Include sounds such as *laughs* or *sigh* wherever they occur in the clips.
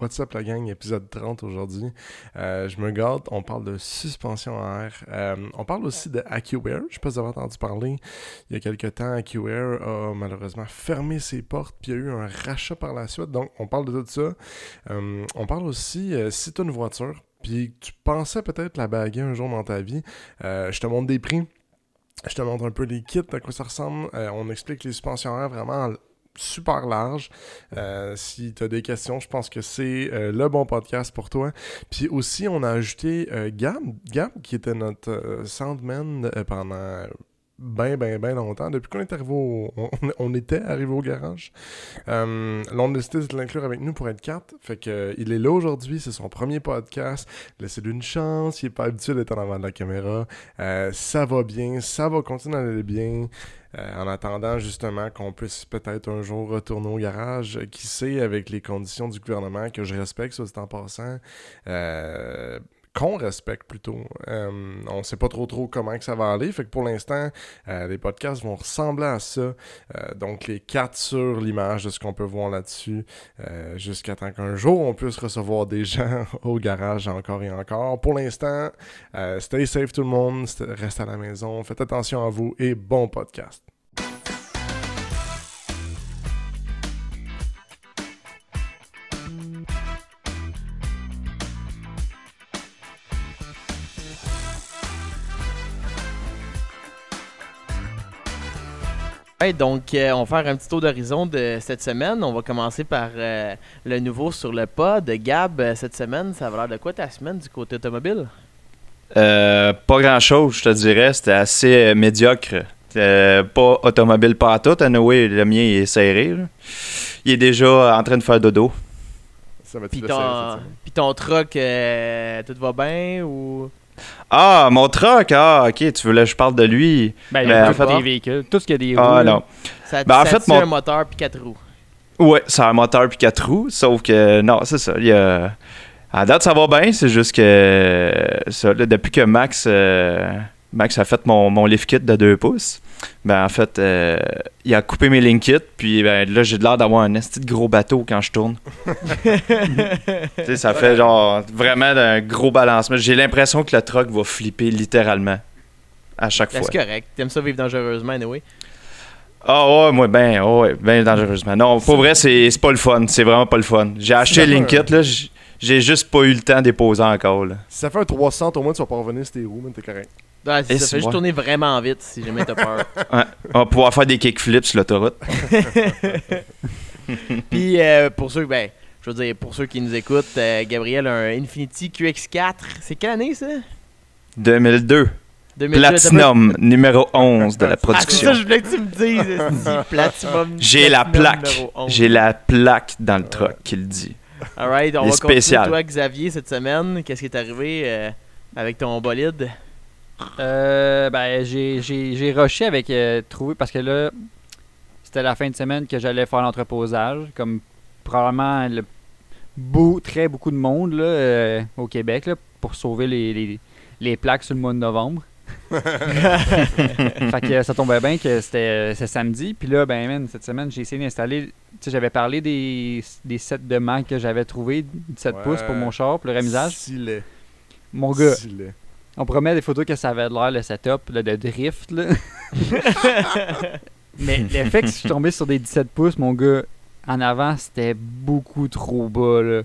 What's up la gang, épisode 30 aujourd'hui. Euh, je me garde, on parle de suspension à air. Euh, on parle aussi de AccuAir. Je sais pas si vous avez entendu parler. Il y a quelques temps, AccuAir a malheureusement fermé ses portes, puis il y a eu un rachat par la suite. Donc, on parle de tout ça. Euh, on parle aussi, si tu as une voiture, puis tu pensais peut-être la baguer un jour dans ta vie, je te montre des prix. Je te montre un peu les kits, à quoi ça ressemble. on explique les suspensions vraiment super large. Euh, si tu as des questions, je pense que c'est euh, le bon podcast pour toi. Puis aussi, on a ajouté euh, Gab, qui était notre soundman pendant bien, bien, bien longtemps. Depuis qu'on est arrivé au, *laughs* on, était arrivé au garage. Euh, là, on a décidé de l'inclure avec nous pour être quatre. Fait que il est là aujourd'hui, c'est son premier podcast. Laissez-lui une chance, il est pas habitué d'être en avant de la caméra. ça va bien, ça va continuer à aller bien. Euh, en attendant justement qu'on puisse peut-être un jour retourner au garage, qui sait avec les conditions du gouvernement que je respecte, ça c'est en passant. Qu'on respecte plutôt. Euh, on sait pas trop trop comment que ça va aller. Fait que pour l'instant, euh, les podcasts vont ressembler à ça. Euh, donc les quatre sur l'image de ce qu'on peut voir là-dessus. Jusqu'à temps qu'un jour on puisse recevoir des *laughs* gens au garage encore et encore. Pour l'instant, stay safe tout le monde. Reste à la maison. Faites attention à vous et bon podcast. Donc euh, on va faire un petit tour d'horizon de cette semaine. On va commencer par euh, le nouveau sur le pod. Gab, euh, cette semaine, ça va l'air de quoi ta semaine du côté automobile? pas grand-chose, je te dirais. C'était assez médiocre. pas automobile pas à tout. Anyway, le mien est serré. Il est déjà en train de faire dodo. Ça va Puis ton, Puis ton truck, tout va bien ou... Ah, mon truck, ah, ok, tu voulais que je parle de lui. Ben, il a des véhicules, tout ce qui a des ah, roues. Ah, non. Ça, ben, en fait, mon... un moteur puis quatre roues. Ouais, c'est un moteur puis quatre roues, sauf que, non, c'est ça, il y a... À date, ça va bien, c'est juste que, ça, depuis que Max, euh, Max a fait mon, mon lift kit de 2 pouces, ben en fait, euh, il a coupé mes link kits, puis ben, là, j'ai l'air d'avoir un petit gros bateau quand je tourne. *laughs* tu sais, ça fait genre vraiment un gros balancement. J'ai l'impression que le truck va flipper littéralement à chaque ben, fois. C'est correct. T'aimes ça vivre dangereusement, anyway? Ah ouais, moi, ben, ouais, ben dangereusement. Non, pour vrai, c'est pas le fun. C'est vraiment pas le fun. J'ai acheté le link kit, là, j'ai juste pas eu le temps de déposer encore. Là. Si ça fait un 300, au moins, tu vas pas revenir sur tes roues, mais t'es correct. Ouais, ça, fait juste tourner vraiment vite si jamais t'as peur. *laughs* ouais, on va pouvoir faire des kickflips sur l'autoroute. *laughs* Puis euh, pour ceux, ben, je veux dire, pour ceux qui nous écoutent, euh, Gabriel a un Infinity QX4. C'est quelle année ça? 2002. Platinum numéro 11 de la production. Ah, c'est ça, je voulais que tu me dises. *laughs* Platinum. J'ai la plaque. J'ai la plaque dans le truck qui le dit. Alright, on va spécial. continuer toi, Xavier, cette semaine. Qu'est-ce qui est arrivé euh, avec ton bolide? Euh, ben, j'ai rushé avec euh, trouver parce que là, c'était la fin de semaine que j'allais faire l'entreposage, comme probablement le beau, très beaucoup de monde là, euh, au Québec là, pour sauver les, les, les, plaques sur le mois de novembre. *laughs* fait que ça tombait bien que c'était samedi. Puis là, ben, cette semaine, j'ai essayé d'installer. Tu sais, j'avais parlé des, des sets de Mac que j'avais trouvé, 17 pouces pour mon char, pour le remisage. Mon gars. On promet des photos que ça avait l'air le setup de drift. Là. *laughs* Mais l'effet que je suis tombé sur des 17 pouces, mon gars, en avant, c'était beaucoup trop bas. Là.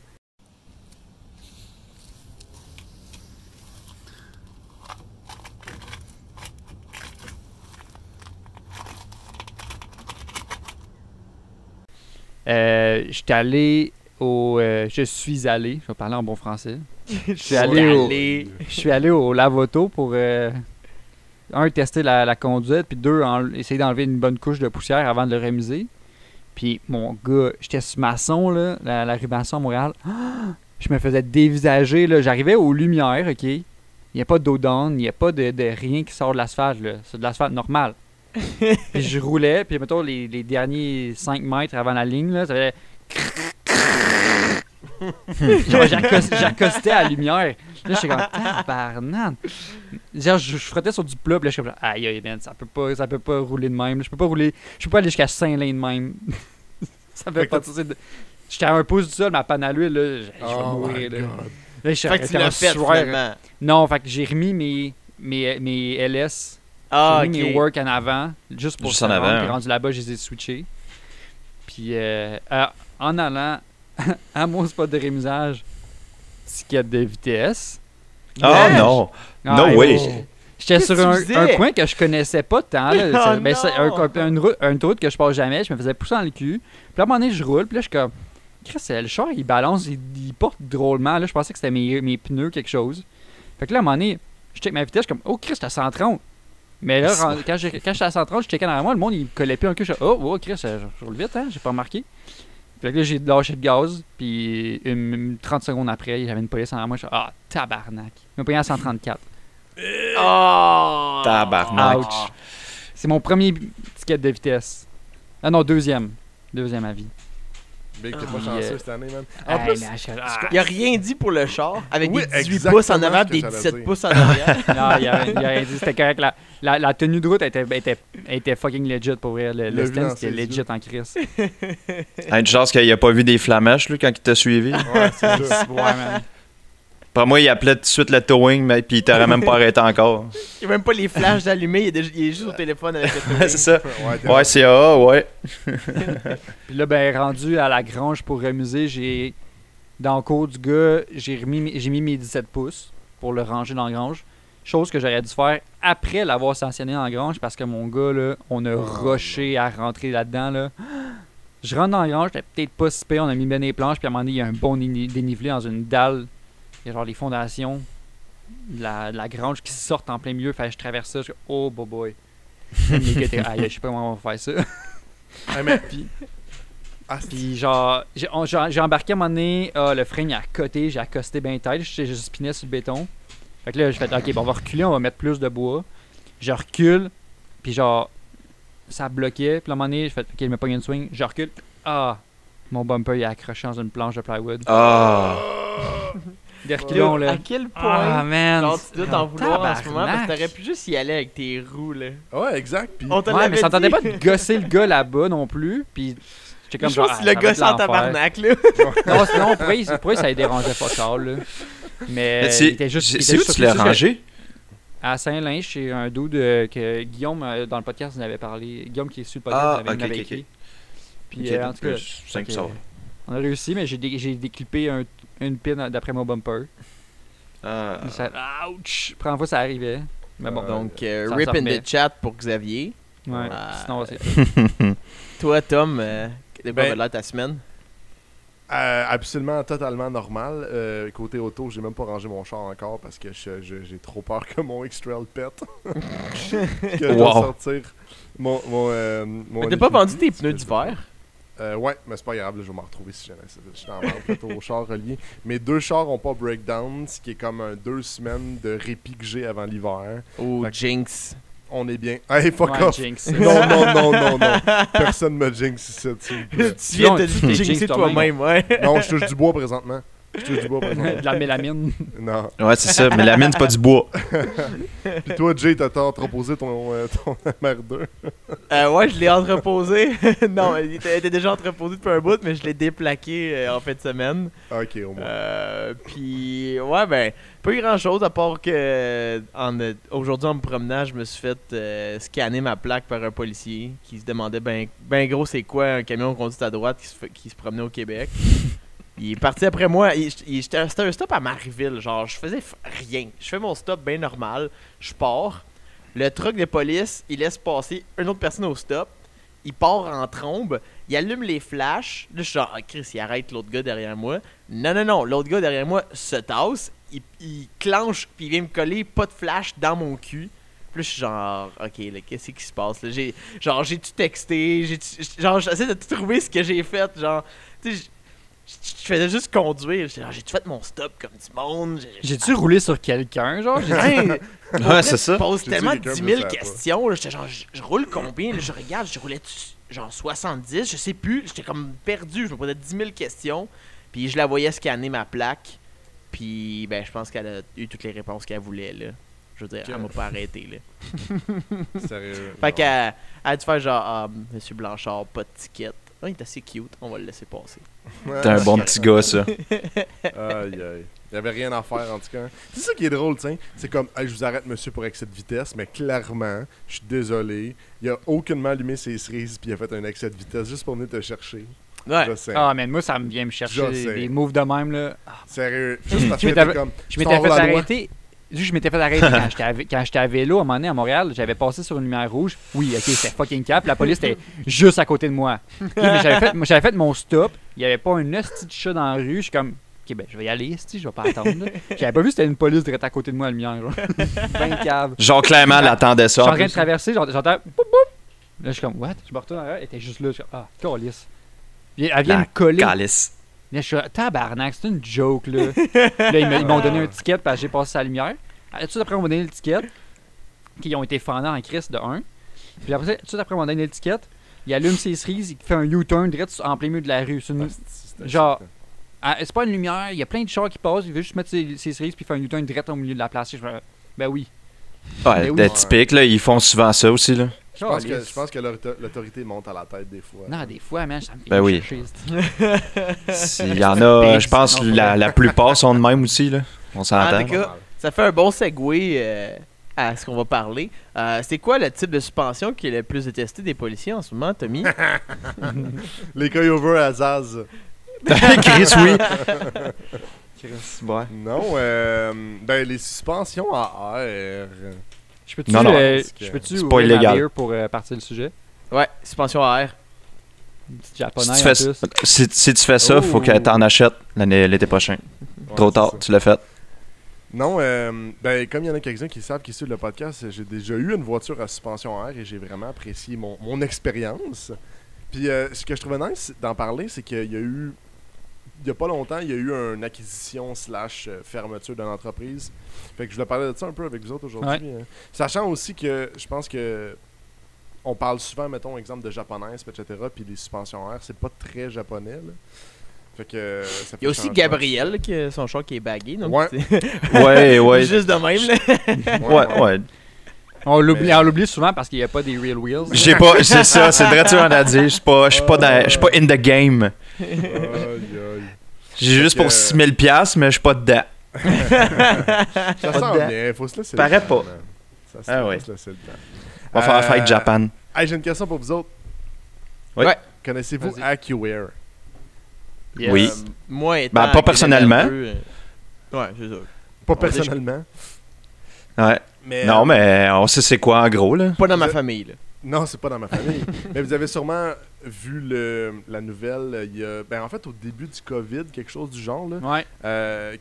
Euh, je allé au. Euh, je suis allé, je vais parler en bon français. *laughs* je suis allé, au, je suis allé au Lavoto pour euh, un tester la, conduite, puis deux essayer d'enlever une bonne couche de poussière avant de le remiser. Puis mon gars, j'étais sur Masson là, la, la rue Masson à Montréal. *gasps* je me faisais dévisager là, j'arrivais aux lumières, OK? Il n'y a pas d'eau il n'y a pas de, rien qui sort de l'asphalte là, c'est de l'asphalte normal. *laughs* puis je roulais, puis mettons les, les derniers 5 mètres avant la ligne là, ça faisait J'accostais à la lumière. Là, j'étais comme, tabarnak. Genre, je, je frottais sur du plat, puis là, je suis comme, aïe, aïe, man, ça peut pas, ça peut pas rouler de même. Je peux pas rouler, je peux pas aller jusqu'à Saint-Lin de même. *laughs* ça fait pas de... J'étais à un pouce du sol, ma panne à l'huile, là, je je vais Oh mourir, là. Là, je Fait que tu l'as fait. Non, fait que j'ai remis mes, mes, mes LS. Ah, j'ai mis mes work en avant, juste pour Juste en avant, Puis hein. rendu là-bas, je les ai switchés. Puis euh, euh, en allant à mon spot de rémisage, ticket de vitesse. Ah Ouais. non! Ah, No way. J'étais sur un, coin que je connaissais pas tant. Là, *laughs* Oh ben, un- une, route, une route que je passe jamais. Je me faisais pousser dans le cul. Puis à un moment donné, je roule. Puis là, je suis comme. Chris, le char, il balance, il, il porte drôlement. Là, je pensais que c'était mes, mes pneus, quelque chose. Fait que là, à un moment donné, je check ma vitesse. Je suis comme, oh Chris, t'as 130. Mais là, *laughs* quand j'ai- quand j'étais à 130, je checkais derrière moi. Le monde, il me collait plus un cul. Je suis oh, oh, Chris, je roule vite, hein. J'ai pas remarqué. Fait que là, j'ai lâché le gaz. Puis une, une 30 secondes après, j'avais une police en moi. Je suis ah, tabarnak. Il m'a payé à 134. Oh! Tabarnak. Ouch. C'est mon premier ticket de vitesse. Ah non, deuxième. Deuxième avis. Big, t'es pas Ah. chanceux cette année, man. En Hey, plus, ah. Il a rien dit pour le char, avec Oui, des 18 exactement pouces en avant des j'allais 17 dire. pouces en arrière. *laughs* Non, il a, il a rien dit. C'était correct. La, la, la tenue de route était, était, était fucking legit pour vrai. Le, Le le vu stand, c'était legit yeux. en crise. *laughs* Une chance qu'il a pas vu des flamèches lui, quand il t'a suivi. ouais, c'est *laughs* ouais, man. Pour moi, il appelait tout de suite le towing, mais puis il t'aurait même pas arrêté encore. *laughs* Il a même pas les flashs d'allumés, il, est déjà- il est juste au téléphone avec le *laughs* Ouais, c'est ça. Ouais, c'est AA, ouais. *laughs* Puis là, ben, rendu à la grange pour remuser, j'ai. Dans le cours du gars, j'ai remis mes- j'ai mis mes 17 pouces pour le ranger dans la grange. Chose que j'aurais dû faire après l'avoir sanctionné dans la grange parce que mon gars, là, on a Oh, rushé à rentrer là-dedans. Là. *gasps* Je rentre dans la grange, j'étais peut-être pas si pire, on a mis bien les planches, puis à un moment donné, il y a un bon déni- dénivelé dans une dalle. Il y a genre les fondations de la, de la grange qui sortent en plein milieu. Fait que je traverse ça, je suis oh boy boy. Je sais pas comment on va faire ça. Ah, mais puis. Ah, Puis genre, j'ai on- j'ai j'ai embarqué à un moment donné, ah, le frein il a accoté, j'ai accosté bien tête, je, je spinais sur le béton. Fait que là, j'ai fait, ok, bon, on va reculer, on va mettre plus de bois. Je recule, puis genre, ça bloquait. Puis à un moment donné, je fais, ok, il me pogne une swing, je recule. Ah, mon bumper il est accroché dans une planche de plywood. Ah. *laughs* À quel point Ah, man. genre, tu dois t'en vouloir en ce moment parce que t'aurais pu juste y aller avec tes roues là. Ouais, exact. Puis. On Ouais, mais ça tentait dit. pas de gosser le gars là-bas non plus. Puis comme Je genre. pense ah, que le sans l'enfer. tabarnak là. *laughs* Non, sinon, pour eux, pour eux, ça les dérangeait pas tard, là. Mais Mais il c'est était juste. où juste tu l'as rangé? À Saint-Lin, chez un dude euh, que Guillaume, euh, dans le podcast, nous avait parlé. Guillaume qui est sur le podcast, Ah, avait, ok, nous avait ok, écrit. ok. Puis Ok, euh, en tout cas, plus simple fait ça. que, on a réussi, mais j'ai dé- j'ai déclippé un- une pin d'après mon bumper. Ah. Ça, ouch! Première fois, ça arrivait. Mais bon, Ouais. Donc euh, rip in the chat pour Xavier. ouais. Sinon, c'est. *laughs* Toi Tom, euh, de quoi Ben- va ta semaine? Euh, absolument, totalement normal. Euh, côté auto, j'ai même pas rangé mon char encore parce que je- je- j'ai trop peur que mon X-Trail pète. *laughs* *laughs* que je dois Wow. sortir mon. mon, euh, t'as pas vendu tes pneus d'hiver? Euh, ouais, mais c'est pas grave, là, je vais m'en retrouver si jamais. c'est- Je suis en vente là, au char relié. Mes deux chars ont pas breakdown, ce qui est comme un deux semaines de répit que j'ai avant l'hiver. Que- Jinx On est bien. Hey, fuck Ouais, off! Jinx. Non, non, non, non, non. Personne me jinx ici. Tu *laughs* viens de te jinxer jinx toi-même, ouais. Non, je touche du bois présentement. Je touche du bois présentement. *laughs* de la mélamine. Non. Ouais, c'est ça. Mais la mine, c'est pas du bois. *laughs* Puis toi, Jay, t'as entreposé ton, euh, ton *laughs* MR2. Euh, ouais, je l'ai entreposé. non, il était, il était déjà entreposé depuis un bout, mais je l'ai déplaqué euh, en fin de semaine. Ok, au moins. Euh, puis, ouais, ben, pas grand chose à part que en, aujourd'hui, en me promenant, je me suis fait euh, scanner ma plaque par un policier qui se demandait ben, ben gros, c'est quoi un camion conduit à droite qui se, fait- qui se promenait au Québec. Il est parti après moi. C'était un stop à Marieville. Genre, je faisais rien. Je fais mon stop bien normal. Je pars. Le truck de police, il laisse passer une autre personne au stop. Il part en trombe. Il allume les flashs. Là, je suis genre, ah, Chris, il arrête l'autre gars derrière moi. Non, non, non. L'autre gars derrière moi se tasse. Il, il clenche, puis il vient me coller pas de flash dans mon cul. Puis là, je suis genre, ok, qu'est-ce qui se passe? Là? Genre, j'ai-tu texté? Genre, j'essaie de trouver ce que j'ai fait. Genre, tu sais, je- faisais juste conduire. J'étais genre, J'ai-tu fait mon stop comme du monde? J'ai- J'ai-tu roulé sur quelqu'un, genre? Hein? Ouais, c'est ça. Je pose tellement dit quelqu'un 10 me 000 savait pas. questions. là. J'étais genre, je, roule combien? Là, je regarde, je roulais genre 70, je sais plus. J'étais comme perdu. Je me posais 10 000 questions. Puis je la voyais scanner ma plaque. Puis ben, je pense qu'elle a eu toutes les réponses qu'elle voulait. Là. Je veux dire, elle m'a pas arrêté. Là. *laughs* Sérieux. Fait qu'elle elle a dû faire genre, ah, Monsieur Blanchard, pas de ticket. il est assez cute, on va le laisser passer. T'es un bon petit gars, ça. aïe, aïe. Il n'y avait rien à faire, en tout cas. C'est ça qui est drôle, tu sais. C'est comme, je vous arrête, monsieur, pour excès de vitesse, mais clairement, je suis désolé. Il a aucunement allumé ses cerises, puis il a fait un excès de vitesse juste pour venir te chercher. Ouais. Ah, mais moi, ça me vient me chercher des moves de même, là. Sérieux. Juste parce Je que m'étais- comme. Je fait loi. arrêter. Je m'étais fait arrêter quand j'étais à, à vélo à un moment donné à Montréal. J'avais passé sur une lumière rouge. Oui, ok, c'était fucking cap. La police était juste à côté de moi. J'avais fait, mon stop. Il n'y avait pas un hostie de chat dans la rue. Je suis comme, ok, ben je vais y aller, esti, je vais pas attendre. J'avais pas vu c'était une police direct à côté de moi à la lumière. Genre. *laughs* ben cave. Genre, clairement, elle attendait Je ça. suis en train de traverser, j'entends. Là, je suis comme, what? Je me retourne en arrière, elle était juste là. Je suis comme, ah, calice. Elle vient La me coller. Calice. Là, je suis tabarnak, c'est une joke, là. là, ils m'ont donné un ticket parce que j'ai passé sa lumière. Ah, Tout de suite après, on m'a donné le ticket. Qui ont été fendants en crise de 1. Puis après, tout après, on m'a donné le ticket. Il allume ses cerises, il fait un U-turn direct en plein milieu de la rue. C'est une- Ah, Genre-. Ah, c'est pas une lumière, il y a plein de chars qui passent, il veut juste mettre ses, ses cerises puis faire un U-turn direct au milieu de la place. Je ben oui. Ouais, Mais de typique, là. Ils font souvent ça aussi, là. Je pense que, je pense que l'autorité- monte à la tête des fois. Non, des fois, man, ça me fait Ben oui. chercher, c'est- Il *laughs* y en a, je pense, la, la plupart sont de même aussi, là. On s'entend. En tout cas, ça fait un bon segue euh, à ce qu'on va parler. Euh, c'est quoi le type de suspension qui est le plus détesté des policiers en ce moment, Tommy? *laughs* Les coyover à Zaz. *laughs* Chris, oui. Chris, ouais. Non, euh, ben les suspensions à air. Je peux-tu Non, non. euh, que je peux-tu c'est pas ouvrir ma illégal. pour euh, partir le sujet? Ouais, suspension à air. Si tu, en fais, si, si tu fais ça, faut Oh. que t'en achètes l'année- l'été prochain. Ouais, Trop tard, ça. tu l'as fait. Non, euh, ben comme il y en a quelques-uns qui savent qui suivent le podcast, j'ai déjà eu une voiture à suspension à air et j'ai vraiment apprécié mon, mon expérience. Puis euh, ce que je trouvais nice d'en parler, c'est qu'il y a eu, il y a pas longtemps, il y a eu une acquisition slash euh, fermeture d'une entreprise. Fait que je voulais parler de ça un peu avec vous autres aujourd'hui. hein. Sachant aussi que je pense que on parle souvent, mettons, exemple de japonaise, etc. Puis les suspensions air, c'est pas très japonais. Là. Fait que euh, ça Il y a aussi. Gabriel, qui a son char qui est bagué. Donc Ouais. c'est- *laughs* Ouais, *laughs* ouais. Juste de même. Là. *laughs* Ouais, ouais. On l'oublie, Mais- on l'oublie souvent parce qu'il n'y a pas des real wheels. J'ai pas, c'est ça, c'est vrai, tu en as dit. Je suis pas, je suis pas, dans- je suis pas in the game. Aïe. J'ai juste pour 6000 pièces mais je suis pas dedans. *laughs* Ça Pas sent dedans. bien, faut se laisser Paraît le temps. pas. man. Ça Ah ouais. faut se laisser le temps. On va faire Euh, Fight Japan. Hey, j'ai une question pour vous autres. Oui. Ouais. Connaissez-vous? Yes. Oui. Euh, moi, étant Ben, pas personnellement. peu, euh, Ouais, c'est ça. Pas On va dire- personnellement. Ouais. Mais, Non, euh, mais on sait c'est quoi en gros, là. Pas dans ma Je- famille. Là. Non, c'est pas dans ma famille. *laughs* mais vous avez sûrement vu le, la nouvelle. euh, Il y a, ben, en fait, au début du COVID, quelque chose du genre, là, Ouais. euh,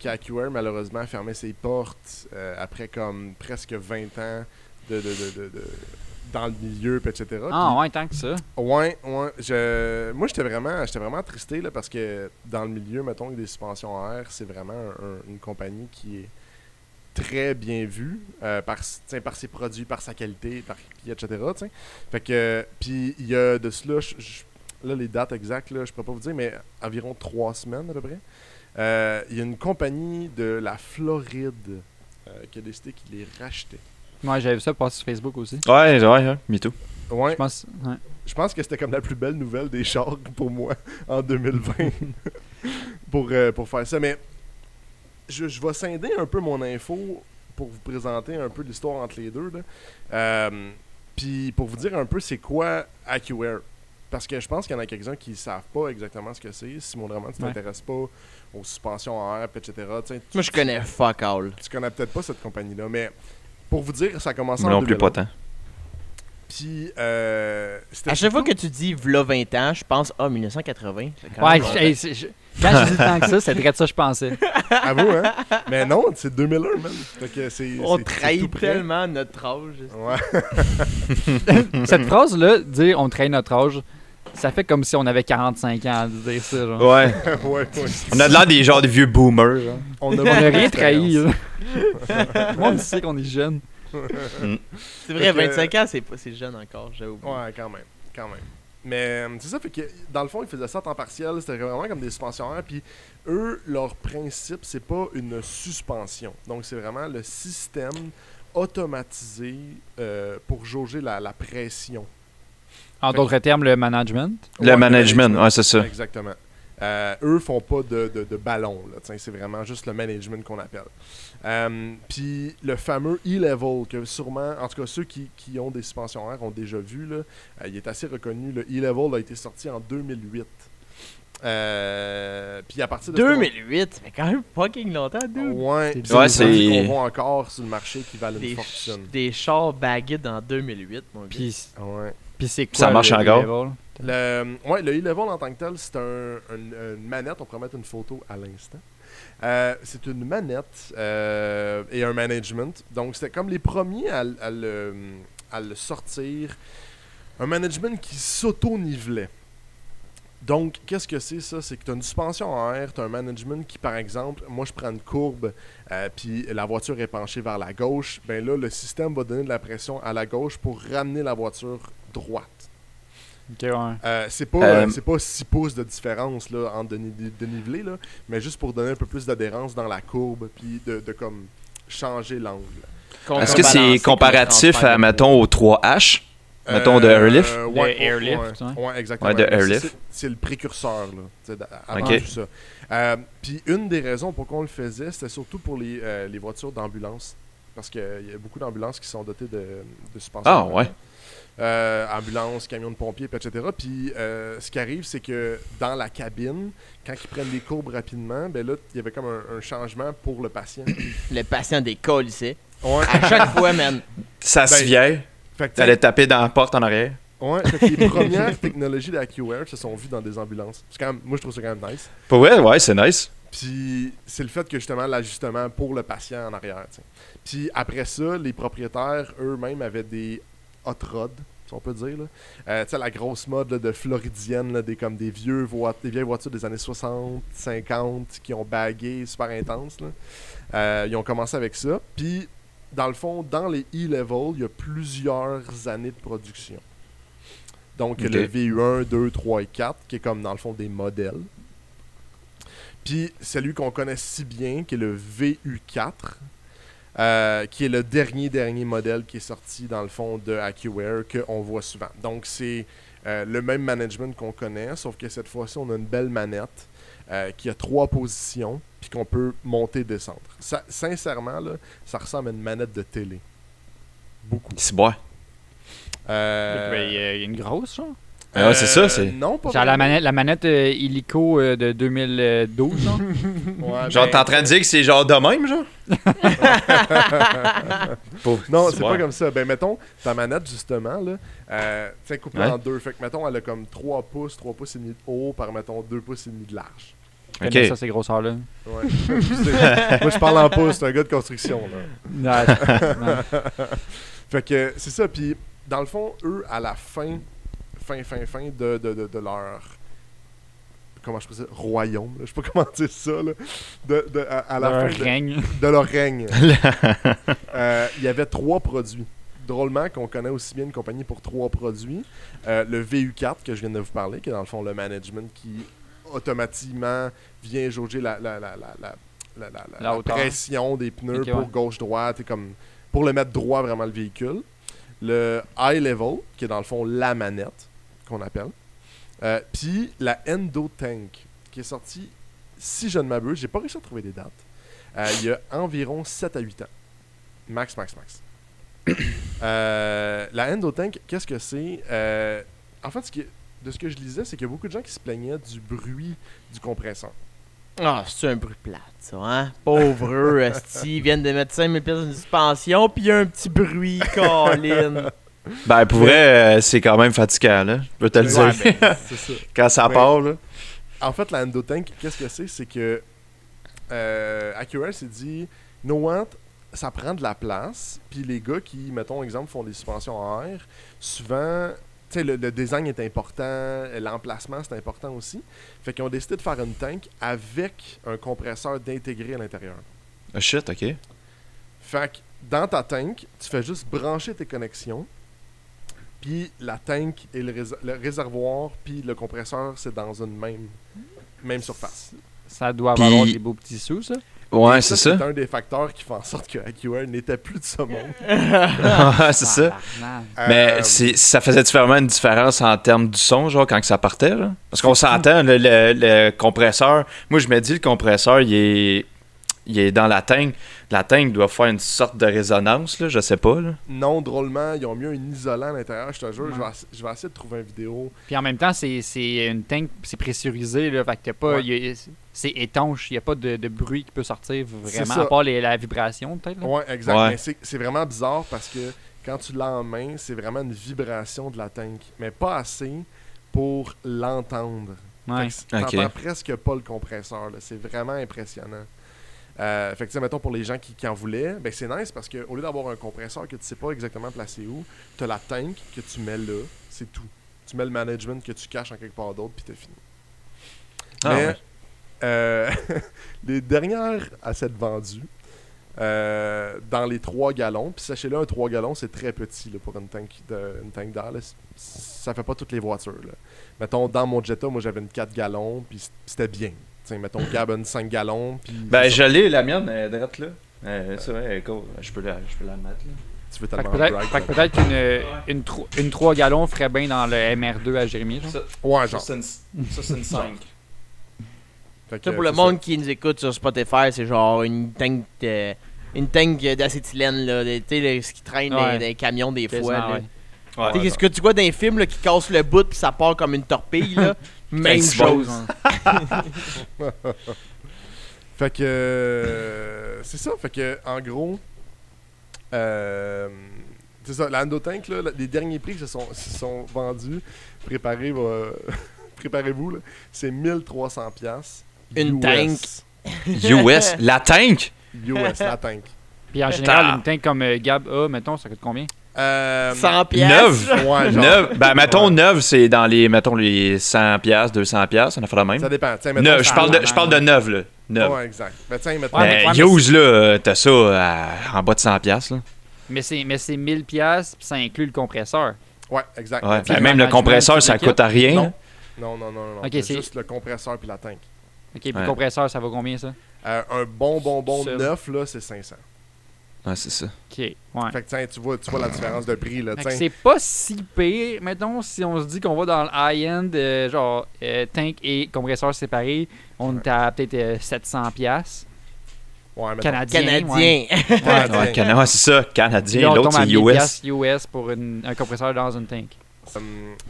malheureusement, a fermé ses portes euh, après comme presque 20 ans de, de, de, de- dans le milieu, etc. Ah, Puis- ouais, tant que ça. Ouais, ouais. Je... Moi, j'étais vraiment, j'étais vraiment attristé là, parce que dans le milieu, mettons, des suspensions à air, c'est vraiment un- un- une compagnie qui est très bien vue euh, par, par ses produits, par sa qualité, par, etc. t'sais. Fait que, puis il y a de cela, là, les dates exactes, là, je pourrais pas vous dire, mais environ trois semaines à peu près. euh, Il y a une compagnie de la Floride euh, qui a décidé qu'il les rachetait. Ouais, j'avais vu ça passer sur Facebook aussi. Ouais, ouais, ouais, me too. Ouais. Je pense. Ouais. Je pense que c'était comme la plus belle nouvelle des chars pour moi en 2020 *laughs* pour, euh, pour faire ça. Mais je, je vais scinder un peu mon info pour vous présenter un peu l'histoire entre les deux. là. Euh, Puis pour vous dire un peu c'est quoi AccuWear. Parce que je pense qu'il y en a quelques-uns qui ne savent pas exactement ce que c'est. Si mon vraiment tu Ouais. t'intéresses pas aux suspensions en air, etc. tu Moi, je connais fuck all. Tu connais peut-être pas cette compagnie-là. Mais pour vous dire, ça a commencé en non plus, 2001. pas tant. Puis euh, À chaque fois que tu dis v'là 20 ans, je pense ah 1980. C'est quand Ouais, même je- hey, c'est- je- quand je dis tant que ça, c'est vrai de ça que je pensais. *laughs* À vous, hein? Mais non, c'est 2001, man. Que. On trahit tellement notre âge. Ouais. *laughs* *laughs* Cette phrase-là, dire on trahit notre âge, ça fait comme si on avait 45 ans à dire ça. Genre. Ouais. ouais, ouais. On a de l'air des genres de vieux boomers. genre. On a On n'a rien trahi. le monde sait qu'on est jeune. C'est vrai, Fait que- 25 ans, c'est pas c'est jeune encore, j'avoue. Ouais, quand même. Quand même. Mais euh, c'est ça, fait que dans le fond, ils faisaient ça à temps partiel. C'était vraiment comme des suspensionnaires. Puis eux, leur principe, c'est pas une suspension. Donc, c'est vraiment le système automatisé euh, pour jauger la, la pression. En d'autres termes, le management? Le Ouais, management, ouais, c'est ça. Exactement. Euh, eux font pas de, de, de ballon, c'est vraiment juste le management qu'on appelle. Euh, Puis le fameux E-Level, que sûrement, en tout cas ceux qui, qui ont des suspensions air ont déjà vu, là, euh, il est assez reconnu. Le E-Level a été sorti en 2008. Euh, Puis à partir de ce moment- 2008, ça fait quand même fucking longtemps, dude. Ouais, C'est puis Ouais, des c'est- produits qu'on voit encore sur le marché qui valent une Des, fortune. des chars baguettes en 2008, mon gars. Puis, Ouais. c'est quoi Ça marche le encore? Le, ouais, le e-level en tant que tel, c'est un, un- une manette. On pourrait mettre une photo à l'instant. Euh, c'est une manette euh, et un management. Donc, c'était comme les premiers à, à le, à le sortir. Un management qui s'auto-nivelait. Donc, qu'est-ce que c'est ça? C'est que tu as une suspension en air, tu as un management qui, par exemple, moi je prends une courbe, euh, puis la voiture est penchée vers la gauche. Ben là, le système va donner de la pression à la gauche pour ramener la voiture droite. Ouais. Euh, c'est pas, Euh, c'est pas 6 pouces de différence là, entre de, là, mais juste pour donner un peu plus d'adhérence dans la courbe, puis de, de comme changer l'angle. Est-ce que c'est comparatif à, mettons, au 3H? Mettons de airlift? Euh, De ouais, airlift, ouais, exactement. Ouais, de airlift. c'est- le précurseur, là, avant tout ça. Euh, puis une des raisons pourquoi on le faisait, c'était surtout pour les, euh, les voitures d'ambulance. Parce qu'il y a beaucoup d'ambulances qui sont dotées de, de suspension. Ah, ouais. Euh, ambulance, camion de pompiers, etc. Puis euh, ce qui arrive, c'est que dans la cabine, quand ils prennent des courbes rapidement, ben là, il y avait comme un, un changement pour le patient. *coughs* Le patient décolle ici. Ouais. À chaque fois, man. Ça se Ben, vient. T'allais taper dans la porte en arrière. ouais, fait que les *laughs* premières technologies de AccuAir se sont vues dans des ambulances. C'est quand même, moi, je trouve ça quand même nice. Pour vrai, ouais, c'est nice. Puis c'est le fait que justement l'ajustement pour le patient en arrière. tu sais. Puis après ça, les propriétaires eux-mêmes avaient des hot rods, si on peut dire. Euh, tu sais, la grosse mode là, de floridienne, là, des, comme des, vieux voi- des vieilles voitures des années 60, 50 qui ont bagué super intense. là. Euh, ils ont commencé avec ça. Puis dans le fond, dans les E-Level, il y a plusieurs années de production. Donc Ok. le VU1, 2, 3 et 4, qui est comme dans le fond des modèles. Puis celui qu'on connaît si bien, qui est le VU4, euh, qui est le dernier, dernier modèle qui est sorti dans le fond de AccuAir qu'on voit souvent. Donc c'est euh, le même management qu'on connaît, sauf que cette fois-ci, on a une belle manette euh, qui a trois positions, puis qu'on peut monter et descendre. Ça, sincèrement, là, ça ressemble à une manette de télé. Beaucoup. C'est bon. Il y a une grosse, genre? Ah ouais, c'est ça, euh, c'est- Non, pas Genre la manette, la manette euh, illico euh, de 2012, genre? *laughs* Ouais, Genre, ben- t'es en train de dire que c'est genre de même, genre? *laughs* Pauvre- Non, c'est pas comme ça. Ben, mettons, ta manette, justement, là, euh, tu sais, coupée Ouais. en deux. Fait que, mettons, elle a comme 3 pouces, 3 pouces et demi de haut par, mettons, 2 pouces et demi de large. Je Ok. connais ça, ces grosseurs-là. Ouais. *laughs* Moi, je parle en pouces, c'est un gars de construction, là. Ouais. Fait que, c'est ça. Puis, dans le fond, eux, à la fin, fin, fin, fin de, de, de, de leur. Comment je peux dire Royaume, là. je sais pas *laughs* comment dire ça, là. De, de- à, à la Leur fin de- règne. de leur règne. *laughs* Euh, Il y avait trois produits. Drôlement qu'on connaît aussi bien une compagnie pour trois produits. Euh, le VU4 que je viens de vous parler, qui est dans le fond le management qui automatiquement vient jauger la, la, la, la, pression des pneus pour ouais. gauche-droite et comme pour le mettre droit vraiment le véhicule. Le high level, qui est dans le fond la manette qu'on appelle. Euh, Puis la Endo Tank, qui est sortie, si je ne m'abuse, j'ai pas réussi à trouver des dates. Euh, il y a environ 7 à 8 ans. Max, max, max. *coughs* Euh, la Endotank, qu'est-ce que c'est? En fait, ce qui est- de ce que je lisais, c'est qu'il y a beaucoup de gens qui se plaignaient du bruit du compresseur. Ah, c'est un bruit plate, ça, hein? Pauvre eux, *laughs* ils viennent de mettre 5000 pièces de suspension, puis il y a un petit bruit, Colin. *laughs* Ben, pour vrai, euh, c'est quand même fatigant, là. Je peux te le Ouais, dire. ben, ça. *laughs* Quand ça Mais- part, là. En fait, la Endotank, qu'est-ce que c'est? C'est que euh, Acura s'est dit, know what? Ça prend de la place. Puis les gars qui, mettons, exemple, font des suspensions en air, souvent, tu sais, le, le design est important, l'emplacement c'est important aussi. Fait qu'ils ont décidé de faire une tank avec un compresseur d'intégré à l'intérieur. Ah, shit, ok. Fait que dans ta tank, tu fais juste brancher tes connexions. Puis la tank et le, le réservoir, puis le compresseur, c'est dans une même, même surface. Ça doit valoir des beaux petits sous, ça? Ouais, c'est C'est ça. un des facteurs qui fait en sorte que AQR n'était plus de ce monde. *laughs* Ouais, c'est ça. Mais Euh, c'est- ça faisait vraiment une différence en termes du son, genre, quand que ça partait, là? Parce qu'on s'entend, le, le- le compresseur... Moi, je me dis, le compresseur, il est, il est dans la tank. La tank doit faire une sorte de résonance, là, je sais pas, là. Non, drôlement, ils ont mis un isolant à l'intérieur, je te jure. Je, vais, je essayer de trouver une vidéo. Puis en même temps, c'est c'est une tank, c'est pressurisé, là, fait que t'as pas, Ouais. c'est étanche, il n'y a pas de, de bruit qui peut sortir C'est vraiment, à part les- la vibration peut-être. là. Ouais, exact. Ouais. C'est c'est vraiment bizarre parce que quand tu l'as en main, c'est vraiment une vibration de la tank. Mais pas assez pour l'entendre. Ouais. T'entends presque pas le compresseur. là. C'est vraiment impressionnant. Euh, fait que, tu mettons, pour les gens qui, qui en voulaient, ben c'est nice parce que au lieu d'avoir un compresseur que tu sais pas exactement placer où, t'as la tank que tu mets là, c'est tout. Tu mets le management que tu caches en quelque part d'autre, puis t'as fini. Ah, Mais ouais. euh, *laughs* les dernières à s'être vendues, euh, dans les 3 gallons, puis sachez-le, un 3 gallons, c'est très petit là, pour une tank de- une tank d'air. Ça fait pas toutes les voitures. Là. Mettons, dans mon Jetta, moi j'avais une 4 gallons, puis c'était bien. T'sais, mettons, une 5 gallons, puis Ben, ça. je l'ai, la mienne, elle est drette, là. Euh, c'est vrai, cool. Je peux la, je peux la mettre, là. tu veux tellement peut-être brag, fait que là. peut-être qu'une une, tro- une 3 gallons ferait bien dans le MR2 à Jérémy. genre. Ouais, genre. c'est une, ça, c'est une 5. Fait que, Ça, pour le monde qui nous écoute sur Spotify, c'est genre une tank de- une tank d'acétylène, là, tu sais, ce qui traîne dans- Ouais. dans les camions des fois. ouais. Ouais. Ce que tu vois dans les films là, qui casse le bout puis ça part comme une torpille, là, *laughs* même chose. *laughs* *laughs* Fait que euh, c'est ça. Fait que en gros, euh, c'est ça. La Tank, là, les derniers prix qui se sont, se sont vendus, préparez, euh, *laughs* préparez-vous, là, c'est 1300 pièces. Une tank. US, la tank? US, la tank. Puis en général, Ta- une tank comme euh, Gab A, mettons, ça coûte combien? Euh, 100 pièces. Neuve. Ouais, genre. Neuve. Ben, *laughs* mettons, Ouais. neuve, c'est dans les, mettons, les 100 piastres, 200 piastres, on a fait la même. Ça dépend. Tiens, mettons, je parle de, je parle de neuve, là. Neuve. Ouais, exact. Mais tiens, mettons, Ouais, Ben, ouais, mais use, là, euh, t'as ça à- en bas de 100 piastres, là. Mais c'est mais c'est 1000 pièces puis ça inclut le compresseur. ouais, exact. Ouais, ben, même le compresseur, ça coûte à rien. Non. Non, non, non, non. Ok, c'est juste le compresseur puis la tank. OK, puis Ouais. le compresseur, ça va combien ça? Euh, un bon bonbon Seul. neuf, là, c'est 500. Ouais, c'est ça. OK, ouais. Fait que, tiens, tu vois, tu vois la différence de prix, là. Fait que tiens. c'est pas si pire, mettons, si on se dit qu'on va dans le high-end, euh, genre euh, tank et compresseur séparés, on est à peut-être euh, 700 pièces Ouais, ouais. Canadien. Canadien. Ouais, *laughs* Cana- ouais, c'est ça. Puis Canadien, là, on l'autre, tombe à c'est 1000 US. piastres US pour une- un compresseur dans une tank. Hum,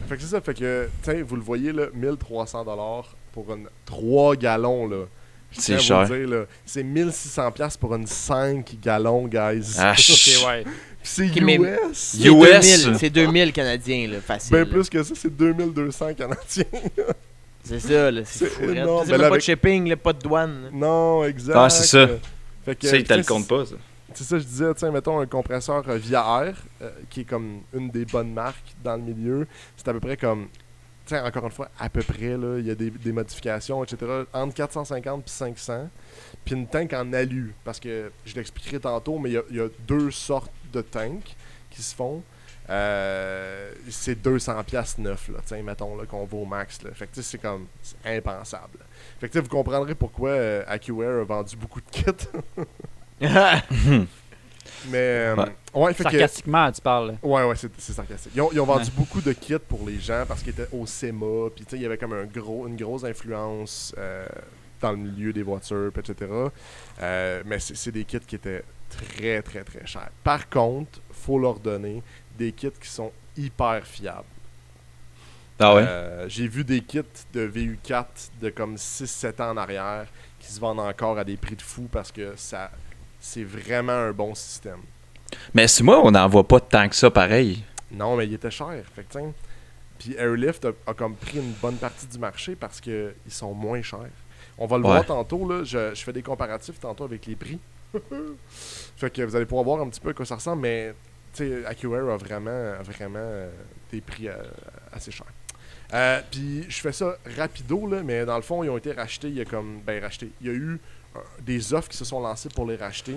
fait que c'est ça, fait que, tiens, vous le voyez, là, 1300$ dollars pour une 3 gallons, là. C'est cher. C'est 1600$ piastres pour une 5 gallons, guys. Ah, *laughs* ouais. c'est US. C'est US. 2000, C'est 2000 Canadiens, là, facile. Ben plus que ça, c'est 2200 canadiens. *laughs* C'est ça, là. C'est fou. C'est Ben pas de avec- shipping, là, pas de douane. là. non, exact. Ah, c'est ça. Fait que, Ça, te le tu sais, compte pas, ça. C'est ça, je disais, tiens, mettons un compresseur euh, via air, euh, qui est comme une des bonnes marques dans le milieu. C'est à peu près comme, tiens, encore une fois, à peu près, là, il y a des, des modifications, etc. Entre 450 et 500. Puis une tank en alu, parce que je l'expliquerai tantôt, mais il y a- il y, a deux sortes de tanks qui se font. Euh, c'est 200 pièces neuf là, tiens, mettons là qu'on va au max là. Fait que tu sais, c'est comme c'est impensable. Fait que sais, vous comprendrez pourquoi euh, AccuAir a vendu beaucoup de kits. *laughs* *laughs* *laughs* Mais euh, Ouais. ouais, fait que Sarcastiquement, tu parles. Ouais, ouais, c'est sarcastique. Ils ont, ils ont vendu Ouais. beaucoup de kits pour les gens parce qu'ils étaient au SEMA, puis tu sais, il y avait comme un gros, une grosse influence euh, dans le milieu des voitures, etc. Euh, mais c'est c'est des kits qui étaient très, très, très chers. Par contre, faut leur donner des kits qui sont hyper fiables. Ah ouais? Euh, J'ai vu des kits de VU4 de comme 6-7 ans en arrière qui se vendent encore à des prix de fou parce que ça c'est vraiment un bon système. Mais c'est moi, on n'en voit pas tant que ça pareil. Non, mais il était cher. Fait que, Puis Airlift a, a comme pris une bonne partie du marché parce qu'ils sont moins chers. On va le Ouais. voir tantôt. Là, je, je fais des comparatifs tantôt avec les prix. *laughs* fait que vous allez pouvoir voir un petit peu à quoi ça ressemble. Mais tu sais, AccuAir a vraiment, vraiment euh, des prix euh, assez chers. Euh, puis je fais ça rapido, là, mais dans le fond, ils ont été rachetés. Il y a comme. Ben, rachetés. Il y a eu des offres qui se sont lancées pour les racheter